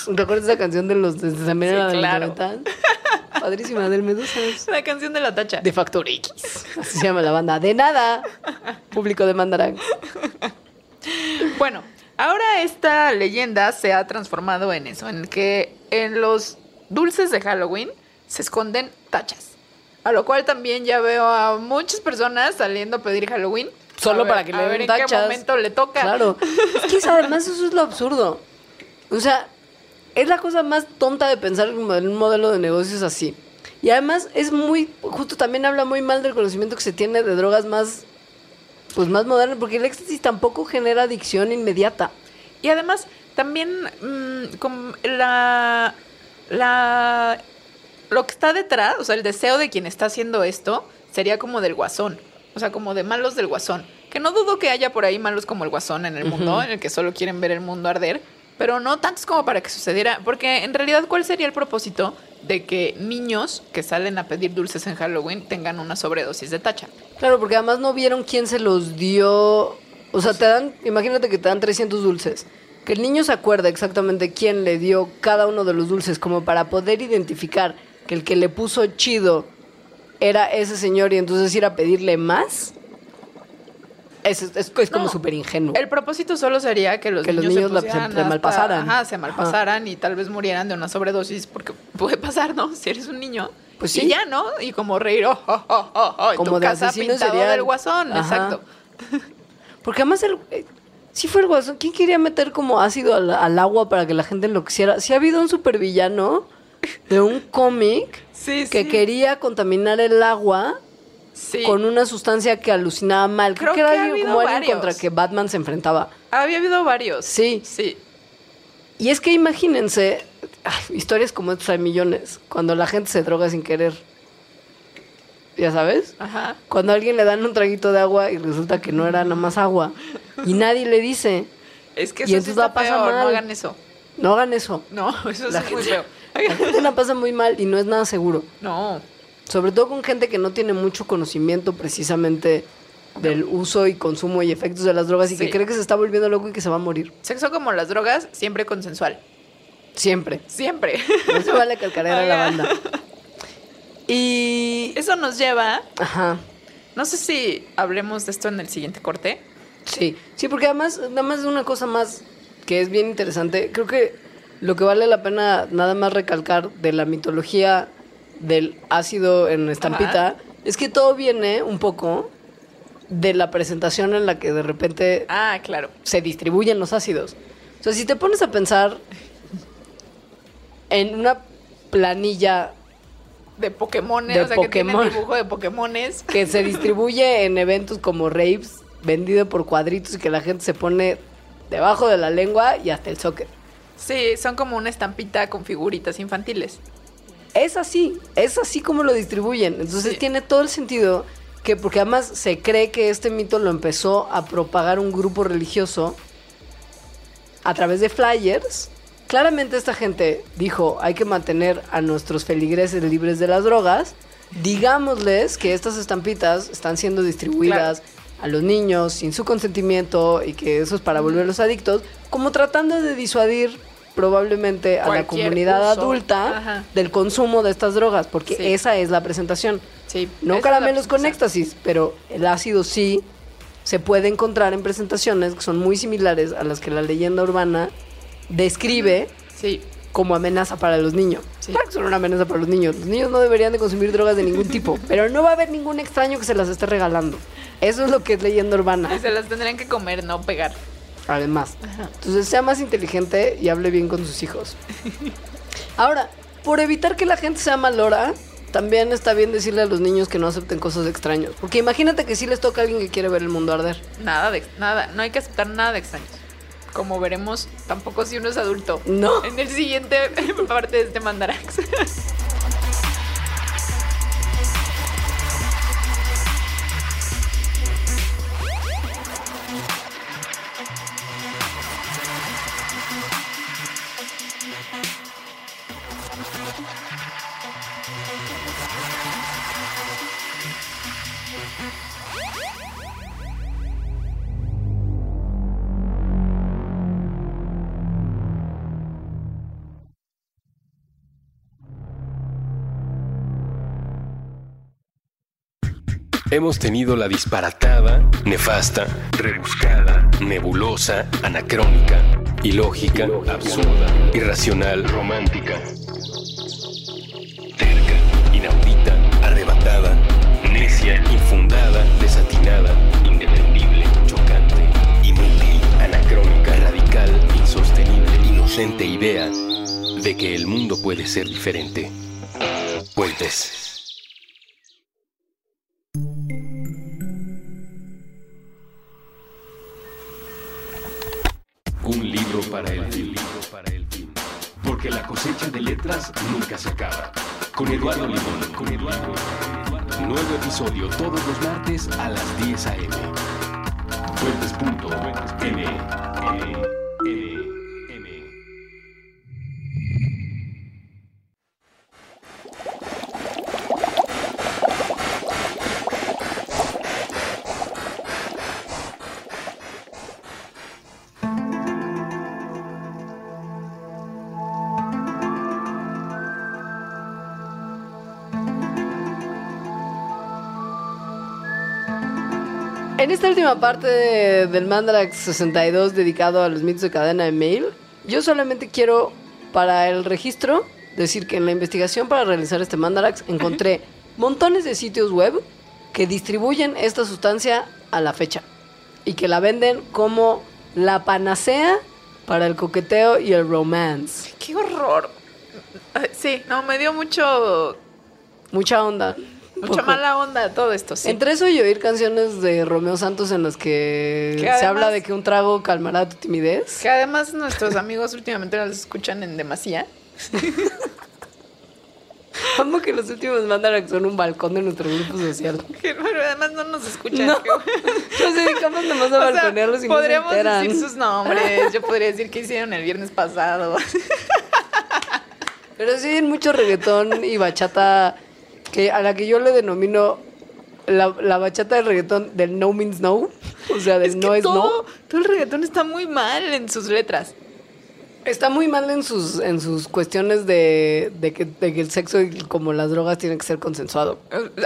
¿Recuerdas esa canción de los de también Sí, era de claro. 90? Padrísima, del Medusas. La canción de la tacha. De Factor X. Así se llama la banda. De nada. Público demandarán. Bueno, ahora esta leyenda se ha transformado en eso, en que en los dulces de Halloween se esconden tachas. A lo cual también ya veo a muchas personas saliendo a pedir Halloween. Solo ver- para que le den ver en tachas. qué momento le toca. Claro. Es que además eso es lo absurdo. O sea, es la cosa más tonta de pensar en un modelo de negocios así. Y además es muy, justo también habla muy mal del conocimiento que se tiene de drogas más, pues más modernas, porque el éxtasis tampoco genera adicción inmediata. Y además, también mm, como la, la. Lo que está detrás, o sea, el deseo de quien está haciendo esto, sería como del guasón. O sea, como de malos del guasón. Que no dudo que haya por ahí malos como el guasón en el mundo, en el que solo quieren ver el mundo arder. Pero no tantos como para que sucediera. Porque en realidad, ¿cuál sería el propósito de que niños que salen a pedir dulces en Halloween tengan una sobredosis de tacha? Claro, porque además no vieron quién se los dio. O sea, te dan, imagínate que te dan 300 dulces. Que el niño se acuerda exactamente quién le dio cada uno de los dulces, como para poder identificar que el que le puso chido era ese señor y entonces ir a pedirle más. Es, es, es como No, súper ingenuo. El propósito solo sería que los Que los niños, niños la- se, se- se malpasaran. Ajá, se malpasaran y tal vez murieran de una sobredosis, porque puede pasar, ¿no? Si eres un niño. Pues Y sí. ya, ¿no? Y como reír, oh, oh, oh, oh, y Como tu de casa pintado serial. del guasón, Ajá. exacto. Porque además el... eh, sí fue el guasón. ¿Quién quería meter como ácido al, al agua para que la gente enloqueciera? Sí ha habido un supervillano de un cómic Sí, que sí. quería contaminar el agua Sí. con una sustancia que alucinaba mal. Creo, Creo que era que ha habido como alguien contra que Batman se enfrentaba. Había habido varios. Sí. Sí. Y es que imagínense, ay, historias como estas hay millones, cuando la gente se droga sin querer. ¿Ya sabes? Ajá. Cuando a alguien le dan un traguito de agua y resulta que no era nada más agua. Y nadie le dice, Es que Y eso sí entonces está la pasa feo, mal. no hagan eso. no hagan eso. No, eso La sí es muy gente- feo. La gente la pasa muy mal y no es nada seguro. No. Sobre todo con gente que no tiene mucho conocimiento precisamente del uso y consumo y efectos de las drogas y que cree que se está volviendo loco y que se va a morir. Sexo como las drogas, siempre consensual. Siempre. Siempre. No se vale calcarear a la banda. Y... Eso nos lleva. Ajá. No sé si hablemos de esto en el siguiente corte. Sí, sí, porque además, nada más una cosa más que es bien interesante. Creo que lo que vale la pena nada más recalcar de la mitología del ácido en estampita Ajá. es que todo viene un poco de la presentación en la que de repente Ah, claro. se distribuyen los ácidos. O sea, si te pones a pensar en una planilla De Pokémon, De o sea, que tiene Pokémon. dibujo de Pokémones. que se distribuye en eventos como raves, vendido por cuadritos y que la gente se pone debajo de la lengua y hasta el socket. Sí, son como una estampita con figuritas infantiles. Es así, es así como lo distribuyen. Entonces Sí. tiene todo el sentido que, porque además se cree que este mito lo empezó a propagar un grupo religioso a través de flyers. Claramente esta gente dijo, hay que mantener a nuestros feligreses libres de las drogas. Digámosles que estas estampitas están siendo distribuidas a los niños sin su consentimiento y que eso es para volverlos adictos, como tratando de disuadir probablemente a la comunidad uso. adulta Ajá. del consumo de estas drogas, porque Sí. esa es la presentación. Sí. No caramelos con éxtasis, pero el ácido sí se puede encontrar en presentaciones que son muy similares a las que la leyenda urbana describe Sí. como amenaza para los niños. Sí. Claro que son una amenaza para los niños. Los niños no deberían de consumir drogas de ningún tipo, pero no va a haber ningún extraño que se las esté regalando. Eso es lo que es leyenda Y urbana, se las tendrían que comer, no pegar. Además. Entonces sea más inteligente y hable bien con sus hijos. Ahora, por evitar que la gente sea malora, también está bien decirle a los niños que no acepten cosas extraños. Porque imagínate que sí les toca a alguien que quiere ver el mundo arder. Nada de nada, no hay que aceptar nada de extraños. Como veremos, tampoco si uno es adulto. No. En el siguiente parte de este mandarax. Hemos tenido la disparatada, nefasta, rebuscada, nebulosa, anacrónica, ilógica, absurda, irracional, romántica, terca, inaudita, arrebatada, necia, infundada, desatinada, indefendible, chocante, inútil, anacrónica, radical, insostenible, inocente idea de que el mundo puede ser diferente. Puentes. Un libro para el fin. Porque la cosecha de letras nunca se acaba. Con Eduardo Limón. Nuevo episodio todos los martes a las 10 a.m. Fuentes.m. esta última parte de- del Mandarax 62 dedicado a los mitos de cadena de mail, yo solamente quiero para el registro decir que en la investigación para realizar este Mandarax encontré montones de sitios web que distribuyen esta sustancia a la fecha y que la venden como la panacea para el coqueteo y el romance. ¡Qué horror! Sí, no, me dio mucho, Mucha onda. Mucha mala onda todo esto, sí. Entre eso y oír canciones de Romeo Santos en las que Que se habla de que un trago calmará tu timidez. Que además nuestros amigos últimamente nos escuchan en demasía. Amo que los últimos mandan a que son un balcón de nuestro grupo social. Que, Pero además no nos escuchan. No. Nos dedicamos nomás a balconearlos y no se podríamos decir sus nombres. Yo podría decir qué hicieron el viernes pasado. Pero sí mucho reggaetón y bachata que a la que yo le denomino la, la bachata del reggaetón del no means no. O sea, del Es no es todo, no. todo el reggaetón está muy mal en sus letras. Está muy mal en sus, en sus cuestiones de, de que, de que el sexo y como las drogas tienen que ser consensuado.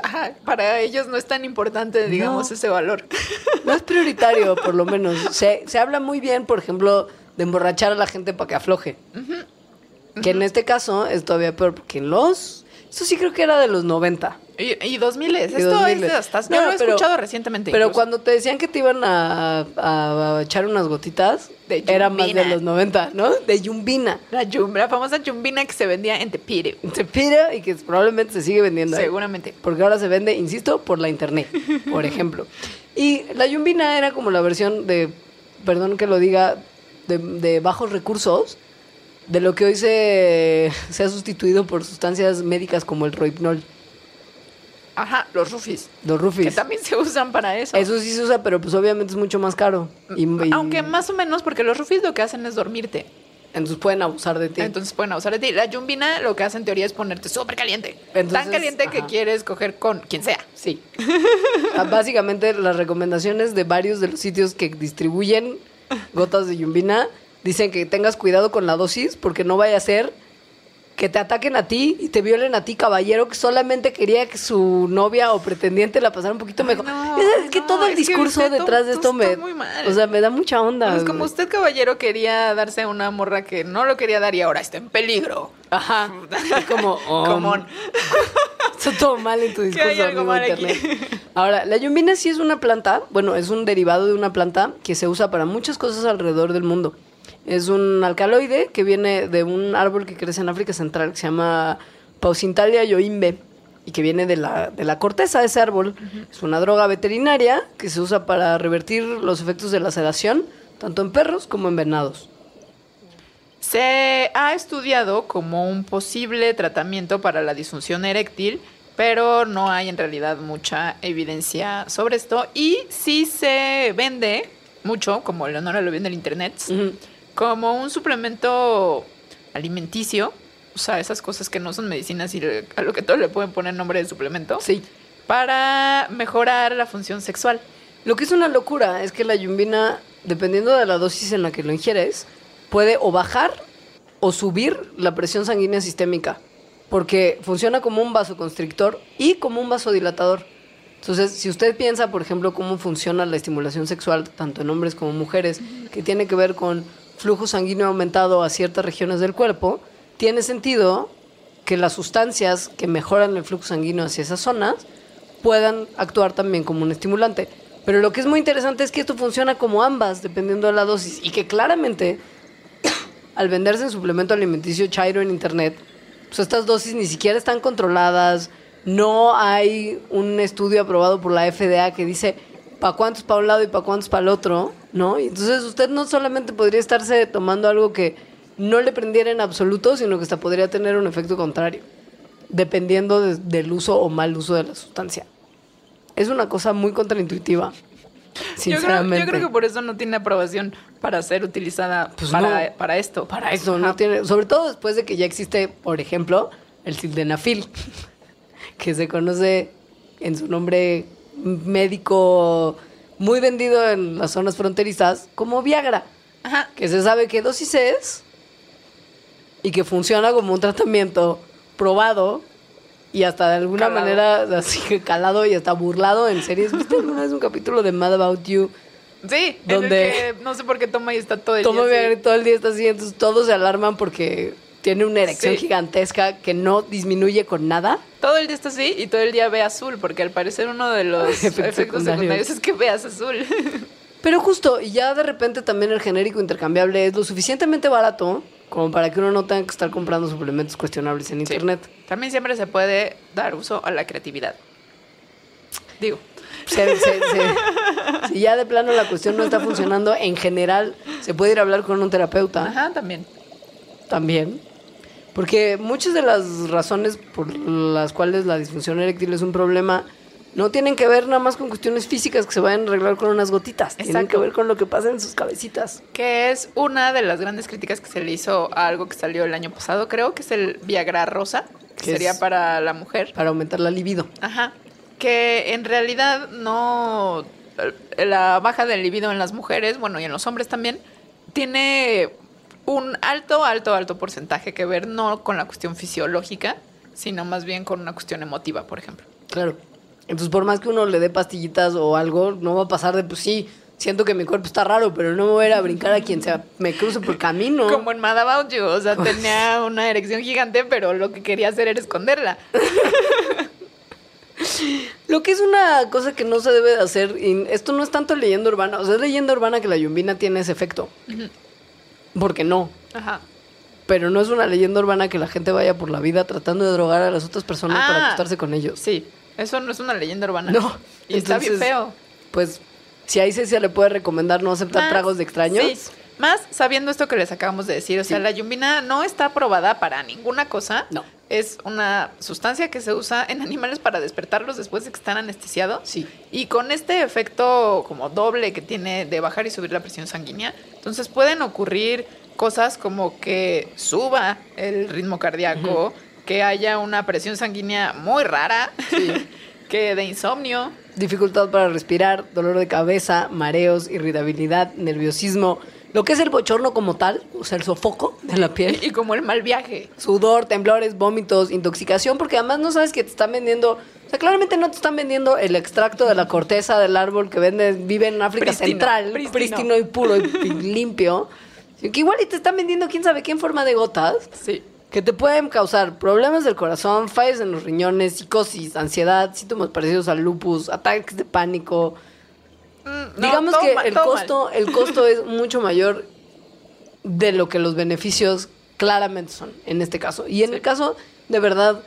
Ajá, para ellos no es tan importante, digamos, No. ese valor. No es prioritario, por lo menos. Se, se habla muy bien, por ejemplo, de emborrachar a la gente para que afloje. Que en este caso es todavía peor, porque los... Eso sí creo que era de los 90. Y, y 2000 es. Esto 2000. es de hasta. No, yo lo he pero- escuchado recientemente. Pero incluso. cuando te decían que te iban a, a- a echar unas gotitas, De era más de yumbina. los 90, ¿no? De yumbina. La, yum- la famosa chumbina que se vendía en Tepire. Se pide y que probablemente se sigue vendiendo. ahí. Seguramente. Porque ahora se vende, insisto, por la internet, por ejemplo. Y la yumbina era como la versión de, perdón que lo diga, de, de bajos recursos, de lo que hoy se, se ha sustituido por sustancias médicas como el roipnol, Ajá, los rufis. los Que rufis. también se usan para eso. Eso sí se usa, pero pues obviamente es mucho más caro. Y, y- Aunque más o menos, porque los rufis lo que hacen es dormirte. entonces pueden abusar de ti. Entonces pueden abusar de ti. La yumbina lo que hace en teoría es ponerte súper caliente. Entonces, Tan caliente que quieres coger con quien sea. Sí. Básicamente las recomendaciones de varios de los sitios que distribuyen gotas de yumbina dicen que tengas cuidado con la dosis porque no vaya a ser que te ataquen a ti y te violen a ti, caballero, que solamente quería que su novia o pretendiente la pasara un poquito mejor. no, es, es que no, todo el discurso usted detrás de esto me... muy mal. O sea, me da mucha onda. Es como güey. usted, caballero, quería darse a una morra que no lo quería dar y ahora está en peligro. Ajá. Es como... Como Está todo mal en tu discurso, hay algo amigo mal internet. aquí. Ahora, la yumbina sí es una planta, bueno, es un derivado de una planta que se usa para muchas cosas alrededor del mundo. Es un alcaloide que viene de un árbol que crece en África Central que se llama Pausintalia yoimbe y que viene de la, de la corteza de ese árbol. Es una droga veterinaria que se usa para revertir los efectos de la sedación, tanto en perros como en venados. Se ha estudiado como un posible tratamiento para la disfunción eréctil, pero no hay en realidad mucha evidencia sobre esto. Y sí se vende mucho, como Leonora lo vende en el internet. Como un suplemento alimenticio. O sea, esas cosas que no son medicinas y a lo que todo le pueden poner nombre de suplemento. Sí. Para mejorar la función sexual. Lo que es una locura es que la yumbina, dependiendo de la dosis en la que lo ingieres, puede o bajar o subir la presión sanguínea sistémica, porque funciona como un vasoconstrictor y como un vasodilatador. Entonces, si usted piensa, por ejemplo, cómo funciona la estimulación sexual, tanto en hombres como mujeres, que tiene que ver con flujo sanguíneo aumentado a ciertas regiones del cuerpo, tiene sentido que las sustancias que mejoran el flujo sanguíneo hacia esas zonas puedan actuar también como un estimulante. Pero lo que es muy interesante es que esto funciona como ambas, dependiendo de la dosis, y que claramente, al venderse en suplemento alimenticio Chairo en internet, pues estas dosis ni siquiera están controladas, no hay un estudio aprobado por la FDA que dice para cuántos para un lado y para cuántos para el otro, ¿no? Y entonces usted no solamente podría estarse tomando algo que no le prendiera en absoluto, sino que hasta podría tener un efecto contrario, dependiendo de- del uso o mal uso de la sustancia. Es una cosa muy contraintuitiva, Yo creo, sinceramente. yo creo que por eso no tiene aprobación para ser utilizada Pues para, no. para esto. Para eso, no Ajá. tiene. Sobre todo después de que ya existe, por ejemplo, el sildenafil, que se conoce en su nombre médico muy vendido en las zonas fronterizas como Viagra, Ajá. que se sabe qué dosis es y que funciona como un tratamiento probado y hasta de alguna Calado. manera así que calado y hasta burlado en series. ¿Viste alguna vez un capítulo de Mad About You? Sí, Donde- no sé por qué toma y está todo el Toma día y todo el día está así, entonces todos se alarman porque tiene una erección Sí. gigantesca que no disminuye con nada. Todo el día está así y todo el día ve azul, porque al parecer uno de los Efectos efectos, secundarios. secundarios. es que veas azul. Pero justo, y ya de repente también el genérico intercambiable es lo suficientemente barato como para que uno no tenga que estar comprando suplementos cuestionables en Sí. internet. También siempre se puede dar uso a la creatividad. Digo, si ya de plano la cuestión no está funcionando, en general se puede ir a hablar con un terapeuta ajá, también. también. Porque muchas de las razones por las cuales la disfunción eréctil es un problema no tienen que ver nada más con cuestiones físicas que se vayan a arreglar con unas gotitas. Tienen que ver con lo que pasa en sus cabecitas. Que es una de las grandes críticas que se le hizo a algo que salió el año pasado, creo que es el Viagra rosa, que Que sería para la mujer. Para aumentar la libido. Ajá. Que en realidad no. La baja del libido en las mujeres, bueno, y en los hombres también, tiene un alto, alto, alto porcentaje que ver no con la cuestión fisiológica, sino más bien con una cuestión emotiva, por ejemplo. Claro. Entonces, por más que uno le dé pastillitas o algo, no va a pasar de, pues sí, siento que mi cuerpo está raro, pero no me voy a ir a brincar a quien sea, me cruce por el camino. Como en Mad About You, o sea, tenía una erección gigante, pero lo que quería hacer era esconderla. Lo que es una cosa que no se debe de hacer, y esto no es tanto leyenda urbana, o sea, es leyenda urbana que la yumbina tiene ese efecto. Porque no. Ajá. Pero no es una leyenda urbana que la gente vaya por la vida tratando de drogar a las otras personas para Ah. acostarse con ellos. Sí, eso no es una leyenda urbana. No. Y está bien feo. Pues, si ahí se le puede recomendar no aceptar Más- tragos de extraños. sí, más sabiendo esto que les acabamos de decir. O sea, Sí. la yumbina no está aprobada para ninguna cosa. No. Es una sustancia que se usa en animales para despertarlos después de que están anestesiados. Sí. Y con este efecto como doble que tiene de bajar y subir la presión sanguínea, entonces pueden ocurrir cosas como que suba el ritmo cardíaco, que haya una presión sanguínea muy rara, que de insomnio. Dificultad para respirar, dolor de cabeza, mareos, irritabilidad, nerviosismo. Lo que es el bochorno como tal, o sea, el sofoco de la piel. Y como el mal viaje. sudor, temblores, vómitos, intoxicación, porque además no sabes que te están vendiendo, o sea, claramente no te están vendiendo el extracto de la corteza del árbol que vende, vive en África Central, prístino. prístino. y puro y, y limpio, sino que igual y te están vendiendo quién sabe qué en forma de gotas, Sí. que te pueden causar problemas del corazón, fallas en los riñones, psicosis, ansiedad, síntomas parecidos al lupus, ataques de pánico, Mm, no, Digamos todo que el todo mal. costo, el costo es mucho mayor de lo que los beneficios claramente son, en este caso. Y en el caso, de verdad,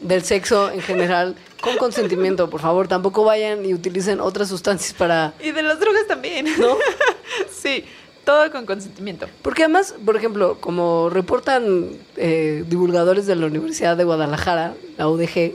del sexo en general, con consentimiento, por favor, tampoco vayan y utilicen otras sustancias para... Y de las drogas también. ¿No? sí, todo con consentimiento. Porque además, por ejemplo, como reportan eh, divulgadores de la Universidad de Guadalajara, la UDG,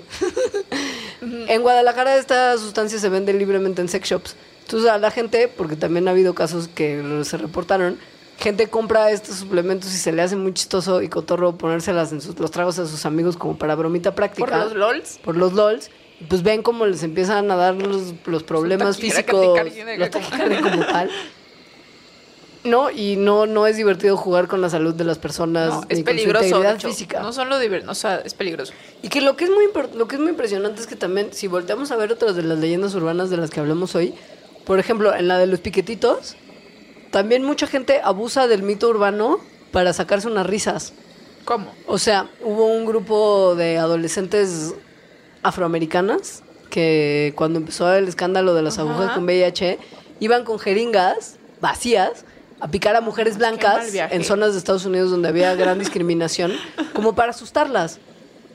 en Guadalajara esta sustancia se vende libremente en sex shops. Entonces a la gente, porque también ha habido casos que se reportaron, gente compra estos suplementos y se le hace muy chistoso y cotorro ponérselas en sus, los tragos a sus amigos como para bromita práctica. Por los LOLs. Por los LOLs. Y pues ven cómo les empiezan a dar los, los problemas físicos, los como- taquicardia como tal. No, y no, no es divertido jugar con la salud de las personas No, ni es con su peligroso. integridad hecho. física. No solo diver- o sea, es peligroso. Y que lo que es muy lo que es muy impresionante es que también, si volteamos a ver otras de las leyendas urbanas de las que hablamos hoy, por ejemplo, en la de los piquetitos, también mucha gente abusa del mito urbano para sacarse unas risas. ¿Cómo? O sea, hubo un grupo de adolescentes afroamericanas que cuando empezó el escándalo de las Ajá. agujas con VIH, iban con jeringas vacías a picar a mujeres blancas en zonas de Estados Unidos donde había gran discriminación, como para asustarlas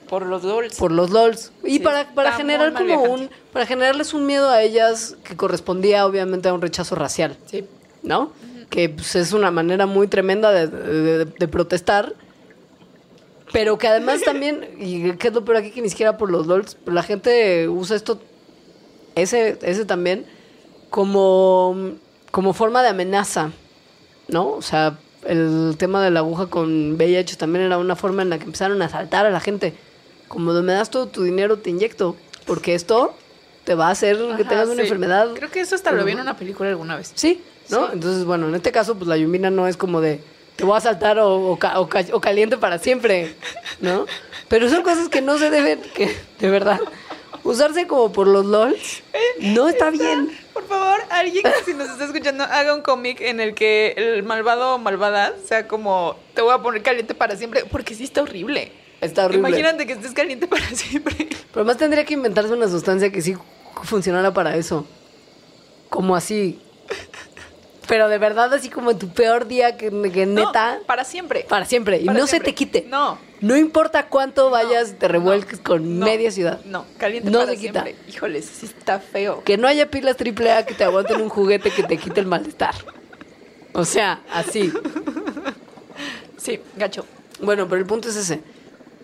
Por los LOLs. por los LOLs y Sí, para, para generar como un para generarles un miedo a ellas que correspondía obviamente a un rechazo racial, Sí. ¿no? Que pues, es una manera muy tremenda de, de- de protestar, pero que además también y que es lo peor aquí que ni siquiera por los LOLs, la gente usa esto ese ese también como como forma de amenaza, ¿no? O sea, el tema de la aguja con VIH también era una forma en la que empezaron a asaltar a la gente. Como me das todo tu dinero, te inyecto. Porque esto te va a hacer que tengas una enfermedad. Creo que eso hasta lo vi en una película alguna vez. Sí, ¿no? Sí. Entonces, bueno, en este caso, pues la yumbina no es como de te voy a asaltar o, o ca- o ca- o caliente para siempre, ¿no? Pero son cosas que no se deben, que de verdad, usarse como por los LOLs no está bien. Por favor, alguien que si nos está escuchando haga un cómic en el que el malvado o malvada sea como te voy a poner caliente para siempre, porque sí está horrible. Está horrible. Imagínate que estés caliente para siempre. Pero además tendría que inventarse una sustancia que sí funcionara para eso. Como así. Pero de verdad, así como en tu peor día, que, que No, neta, para siempre. para siempre. Y Para no se te quite. No. No importa cuánto vayas te revuelques con media ciudad. No, caliente No para se quita. siempre. Híjoles, sí está feo. Que no haya pilas triple A que te aguanten un juguete que te quite el malestar. O sea, así. Sí, gacho. Bueno, pero el punto es ese.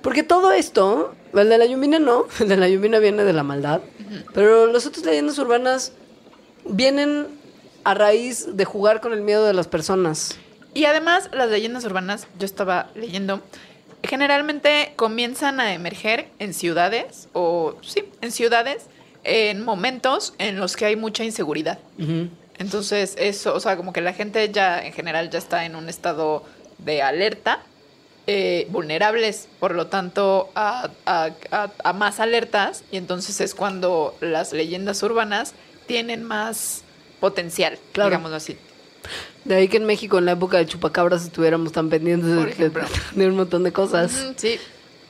Porque todo esto, el de la Yumina no, el de la Yumina viene de la maldad, pero las otras leyendas urbanas vienen a raíz de jugar con el miedo de las personas. Y además, las leyendas urbanas, yo estaba leyendo, generalmente comienzan a emerger en ciudades, o sí, en ciudades, en momentos en los que hay mucha inseguridad. Entonces, eso, o sea, como que la gente ya en general ya está en un estado de alerta, eh, vulnerables, por lo tanto, a, a- a- a más alertas, y entonces es cuando las leyendas urbanas tienen más potencial, Claro. digámoslo así. De ahí que en México, en la época de chupacabras, estuviéramos tan pendientes de, un montón de cosas. Sí,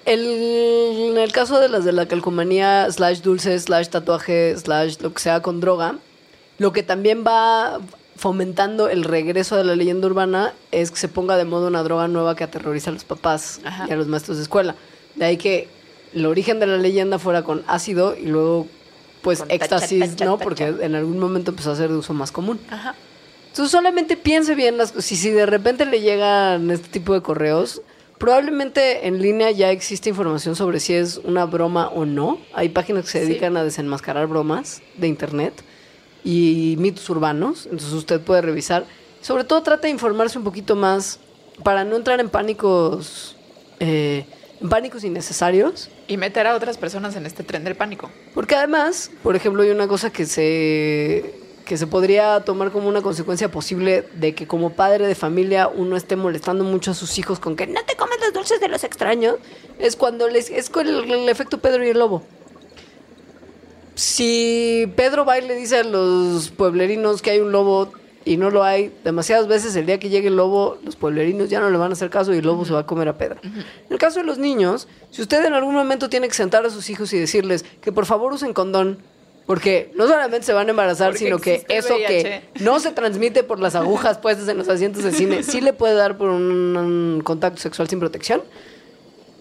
El- en el caso de las de la calcomanía, slash dulce, slash tatuaje, slash lo que sea con droga, lo que también va fomentando el regreso de la leyenda urbana es que se ponga de moda una droga nueva que aterroriza a los papás Ajá. y a los maestros de escuela. De ahí que el origen de la leyenda fuera con ácido y luego pues Con éxtasis, tacha, ¿no? tacha. Porque en algún momento empezó a ser de uso más común. ajá. Entonces solamente piense bien las cosas. Si, si de repente le llegan este tipo de correos, probablemente en línea ya existe información sobre si es una broma o no. Hay páginas que se Sí. dedican a desenmascarar bromas de internet y mitos urbanos. Entonces usted puede revisar. Sobre todo trata de informarse un poquito más para no entrar en pánicos, eh, en pánicos innecesarios. Y meter a otras personas en este tren del pánico. Porque además, por ejemplo, hay una cosa que se que se podría tomar como una consecuencia posible de que como padre de familia uno esté molestando mucho a sus hijos con que no te comes los dulces de los extraños, es cuando les es con el, el efecto Pedro y el lobo. Si Pedro va y le dice a los pueblerinos que hay un lobo y no lo hay, demasiadas veces el día que llegue el lobo, los pueblerinos ya no le van a hacer caso y el lobo se va a comer a Pedro. En el caso de los niños, si usted en algún momento tiene que sentar a sus hijos y decirles que por favor usen condón, porque no solamente se van a embarazar, Porque sino que eso que no se transmite por las agujas puestas en los asientos de cine, sí le puede dar por un, un contacto sexual sin protección.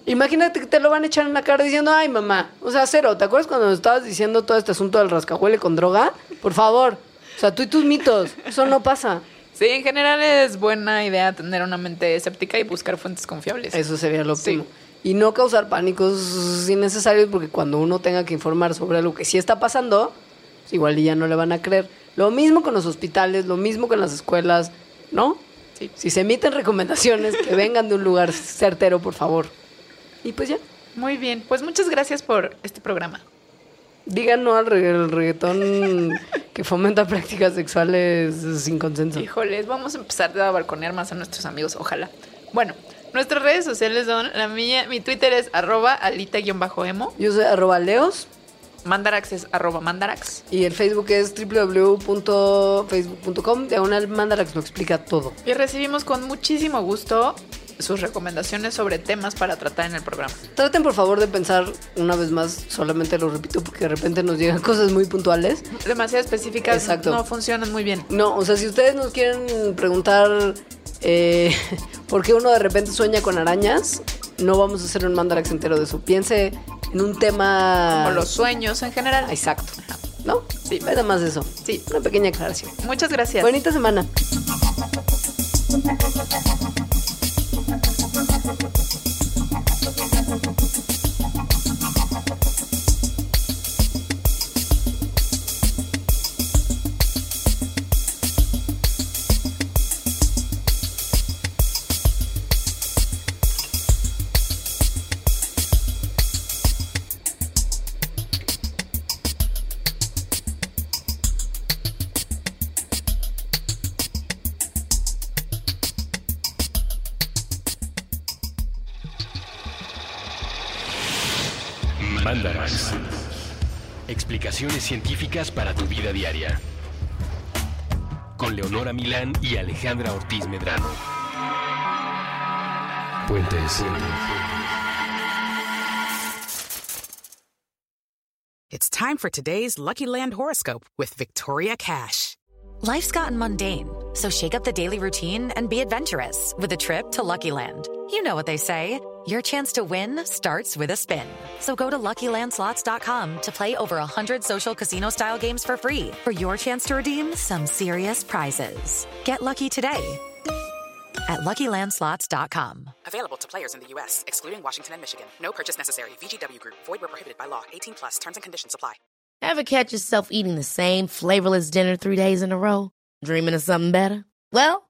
Imagínate que te lo van a echar en la cara diciendo, ay mamá, o sea, cero, ¿te acuerdas cuando nos estabas diciendo todo este asunto del rascahuele con droga? Por favor, o sea, tú y tus mitos, eso no pasa. Sí, en general es buena idea tener una mente escéptica y buscar fuentes confiables. Eso sería lo Sí. óptimo. Y no causar pánicos innecesarios porque cuando uno tenga que informar sobre algo que sí está pasando, igual ya no le van a creer. Lo mismo con los hospitales, lo mismo con las escuelas, ¿no? Sí. Si se emiten recomendaciones, que vengan de un lugar certero, por favor. Y pues ya, Muy bien, pues muchas gracias por este programa. digan no al regga- al reggaetón que fomenta prácticas sexuales sin consenso. Híjoles, vamos a empezar a balconear más a nuestros amigos, ojalá. Bueno, nuestras redes sociales son, la mía, mi Twitter es arroba alita-emo, Yo soy arroba leos mandarax es arroba mandarax. y el Facebook es www.facebook.com. Diagonal Mandarax lo explica todo. Y recibimos con muchísimo gusto sus recomendaciones sobre temas para tratar en el programa. Traten por favor de pensar una vez más, solamente lo repito porque de repente nos llegan cosas muy puntuales. Demasiado específicas Exacto. no funcionan muy bien. No, o sea, si ustedes nos quieren preguntar eh, por qué uno de repente sueña con arañas, no vamos a hacer un mandarax entero de eso. Piense en un tema... O los sueños en general. Exacto. ¿No? Sí. Nada más eso. Sí. Una pequeña aclaración. Muchas gracias. Bonita semana. Explicaciones científicas para tu vida diaria. Con Leonora Milán y Alejandra Ortiz Medrano. Puentes. It's time for today's Lucky Land horoscope with Victoria Cash. Life's gotten mundane, so shake up the daily routine and be adventurous with a trip to Lucky Land. You know what they say. Your chance to win starts with a spin. So go to LuckyLandSlots.com to play over 100 social casino-style games for free for your chance to redeem some serious prizes. Get lucky today at LuckyLandSlots.com. Available to players in the U.S., excluding Washington and Michigan. No purchase necessary. VGW Group. Void where prohibited by law. 18 plus. Terms and conditions apply. Ever catch yourself eating the same flavorless dinner three days in a row? Dreaming of something better? Well,